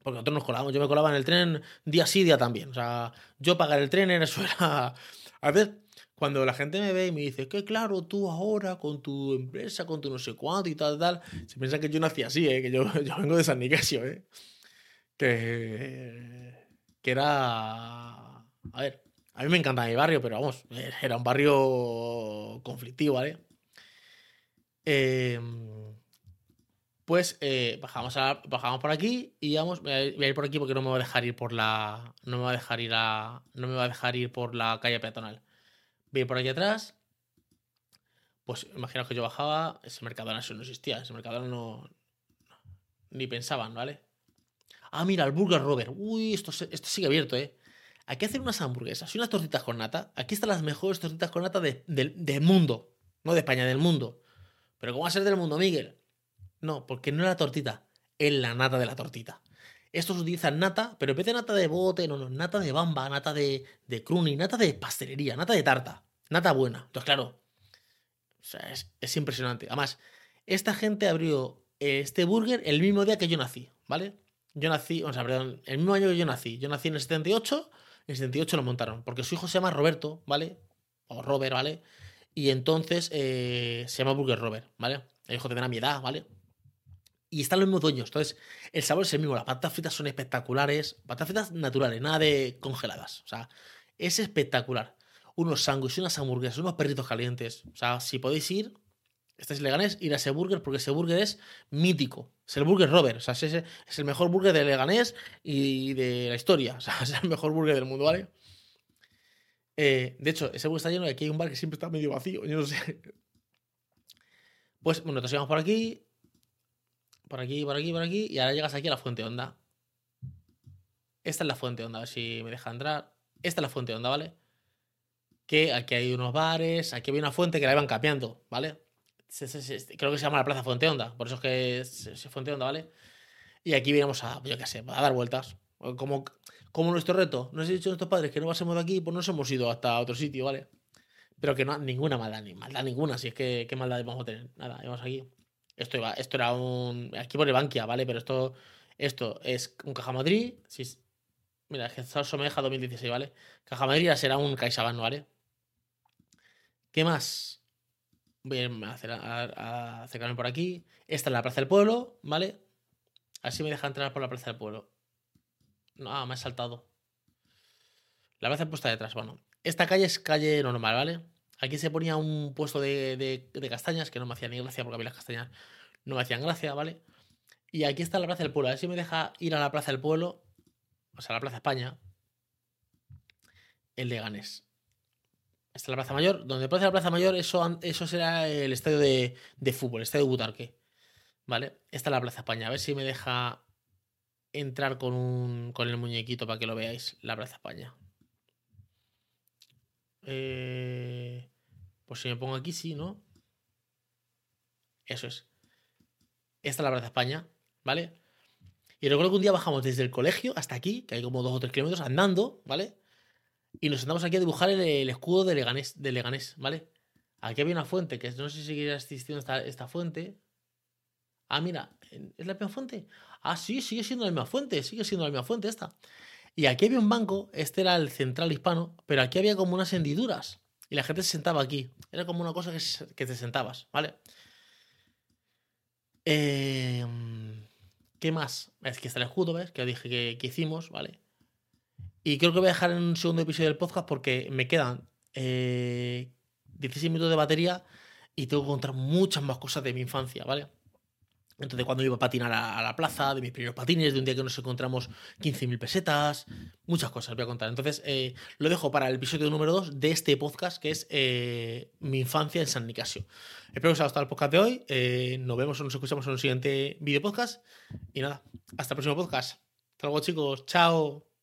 Porque nosotros nos colábamos. Yo me colaba en el tren día sí, día también. O sea, yo pagar el tren en eso era. A ver, cuando la gente me ve y me dice que claro, tú ahora con tu empresa, con tu no sé cuánto y tal, tal, se piensa que yo nací así, ¿eh? que yo, yo vengo de San Nicasio, ¿eh? Que, que era... A ver, a mí me encanta mi barrio, pero vamos, era un barrio conflictivo, ¿vale? Em, pues eh, bajamos, bajamos por aquí y vamos, voy a, ir por aquí porque no me va a dejar ir por la, no me va a dejar ir a, no me va a dejar ir por la calle peatonal. Voy a ir por aquí atrás. Pues imaginaos que yo bajaba, ese Mercadona eso no existía, ese Mercadona no, ni pensaban, ¿vale? Ah, mira, el Burger Robert. Uy, esto, sigue abierto, ¿eh? Aquí hacen unas hamburguesas y unas tortitas con nata. Aquí están las mejores tortitas con nata del mundo. No de España, del mundo. Pero ¿cómo va a ser del mundo, Miguel? No, porque no es la tortita, es la nata de la tortita. Estos utilizan nata, pero en vez de nata de bote, no, no, nata de bamba, nata de, de cruni, nata de pastelería, nata de tarta. Nata buena. Entonces, claro, o sea, es impresionante. Además, esta gente abrió este burger el mismo día que yo nací, ¿vale? Yo nací, o sea, perdón, el mismo año que yo nací. Yo nací en el 78 en el 78 lo montaron, porque su hijo se llama Roberto, ¿vale? O Robert, ¿vale? Y entonces eh, se llama Burger Robert, ¿vale? El hijo tendrá mi edad, ¿vale? Y están los mismos dueños. Entonces, el sabor es el mismo. Las patatas fritas son espectaculares. Patatas fritas naturales, nada de congeladas. O sea, es espectacular. Unos sándwiches, unas hamburguesas, unos perritos calientes. O sea, si podéis ir, estáis Leganés, ir a ese burger porque ese burger es mítico. Es el burger Robert. O sea, es, es el mejor burger de Leganés y de la historia. O sea, es el mejor burger del mundo, ¿vale? Eh, de hecho, ese burger está lleno y aquí hay un bar que siempre está medio vacío. Yo no sé. Pues, bueno, te sigamos por aquí. Por aquí, por aquí, por aquí. Y ahora llegas aquí a la fuente onda. Esta es la fuente onda, a ver si me deja entrar. Esta es la fuente onda, ¿vale? Que aquí hay unos bares, aquí hay una fuente que la iban cambiando, ¿vale? Creo que se llama la Plaza Fuente Onda, por eso es que es, Fuente Onda, ¿vale? Y aquí venimos a, yo qué sé, a dar vueltas. Como, como nuestro reto. Nos he dicho nuestros padres que no pasemos de aquí, pues nos hemos ido hasta otro sitio, ¿vale? Pero que no, ninguna maldad, ni maldad ninguna. Si es que, ¿qué maldad vamos a tener? Nada, vamos aquí. Esto, esto era un. Aquí pone Bankia, ¿vale? Pero esto, esto es un Caja Madrid. Mira, es que Someja 2016, ¿vale? Caja Madrid será un CaixaBank, ¿vale? ¿Qué más? Voy a, acercarme por aquí. Esta es la Plaza del Pueblo, ¿vale? Así me deja entrar por la Plaza del Pueblo. Ah, me ha saltado. La plaza puesta detrás. Bueno, esta calle es calle normal, ¿vale? Aquí se ponía un puesto de, castañas que no me hacía ni gracia porque a mí las castañas no me hacían gracia, ¿vale? Y aquí está la Plaza del Pueblo. A ver si me deja ir a la Plaza del Pueblo, o sea, a la Plaza España, el Leganés. Esta es la Plaza Mayor. Donde puede la Plaza Mayor, eso, eso será el estadio de, fútbol, el estadio de Butarque. ¿Vale? Esta es la Plaza España. A ver si me deja entrar con, un, con el muñequito para que lo veáis. La Plaza España. Eh, pues si me pongo aquí, sí, ¿no? Eso es. Esta es la Plaza España, ¿vale? Y recuerdo que un día bajamos desde el colegio hasta aquí, que hay como dos o tres kilómetros, andando, ¿vale? Y nos sentamos aquí a dibujar el, escudo de Leganés, ¿vale? Aquí había una fuente, que no sé si seguirá existiendo esta, fuente. Ah, mira, ¿es la misma fuente? Ah, sí, sigue siendo la misma fuente, sigue siendo la misma fuente esta. Y aquí había un banco, este era el central hispano, pero aquí había como unas hendiduras. y la gente se sentaba aquí. Era como una cosa que, te sentabas, ¿vale? Eh, ¿Qué más? Es que está el escudo, ¿ves? Que dije que hicimos, ¿vale? Y creo que voy a dejar en un segundo episodio del podcast porque me quedan eh, 16 minutos de batería y tengo que contar muchas más cosas de mi infancia, ¿vale? Entonces, cuando iba a patinar a, a la plaza, de mis primeros patines, de un día que nos encontramos 15.000 pesetas, muchas cosas voy a contar. Entonces, eh, lo dejo para el episodio número 2 de este podcast, que es eh, mi infancia en San Nicasio. Espero que os haya gustado el podcast de hoy. eh, nos vemos o nos escuchamos en un siguiente video podcast. Y nada, hasta el próximo podcast. Hasta luego, chicos. Chao.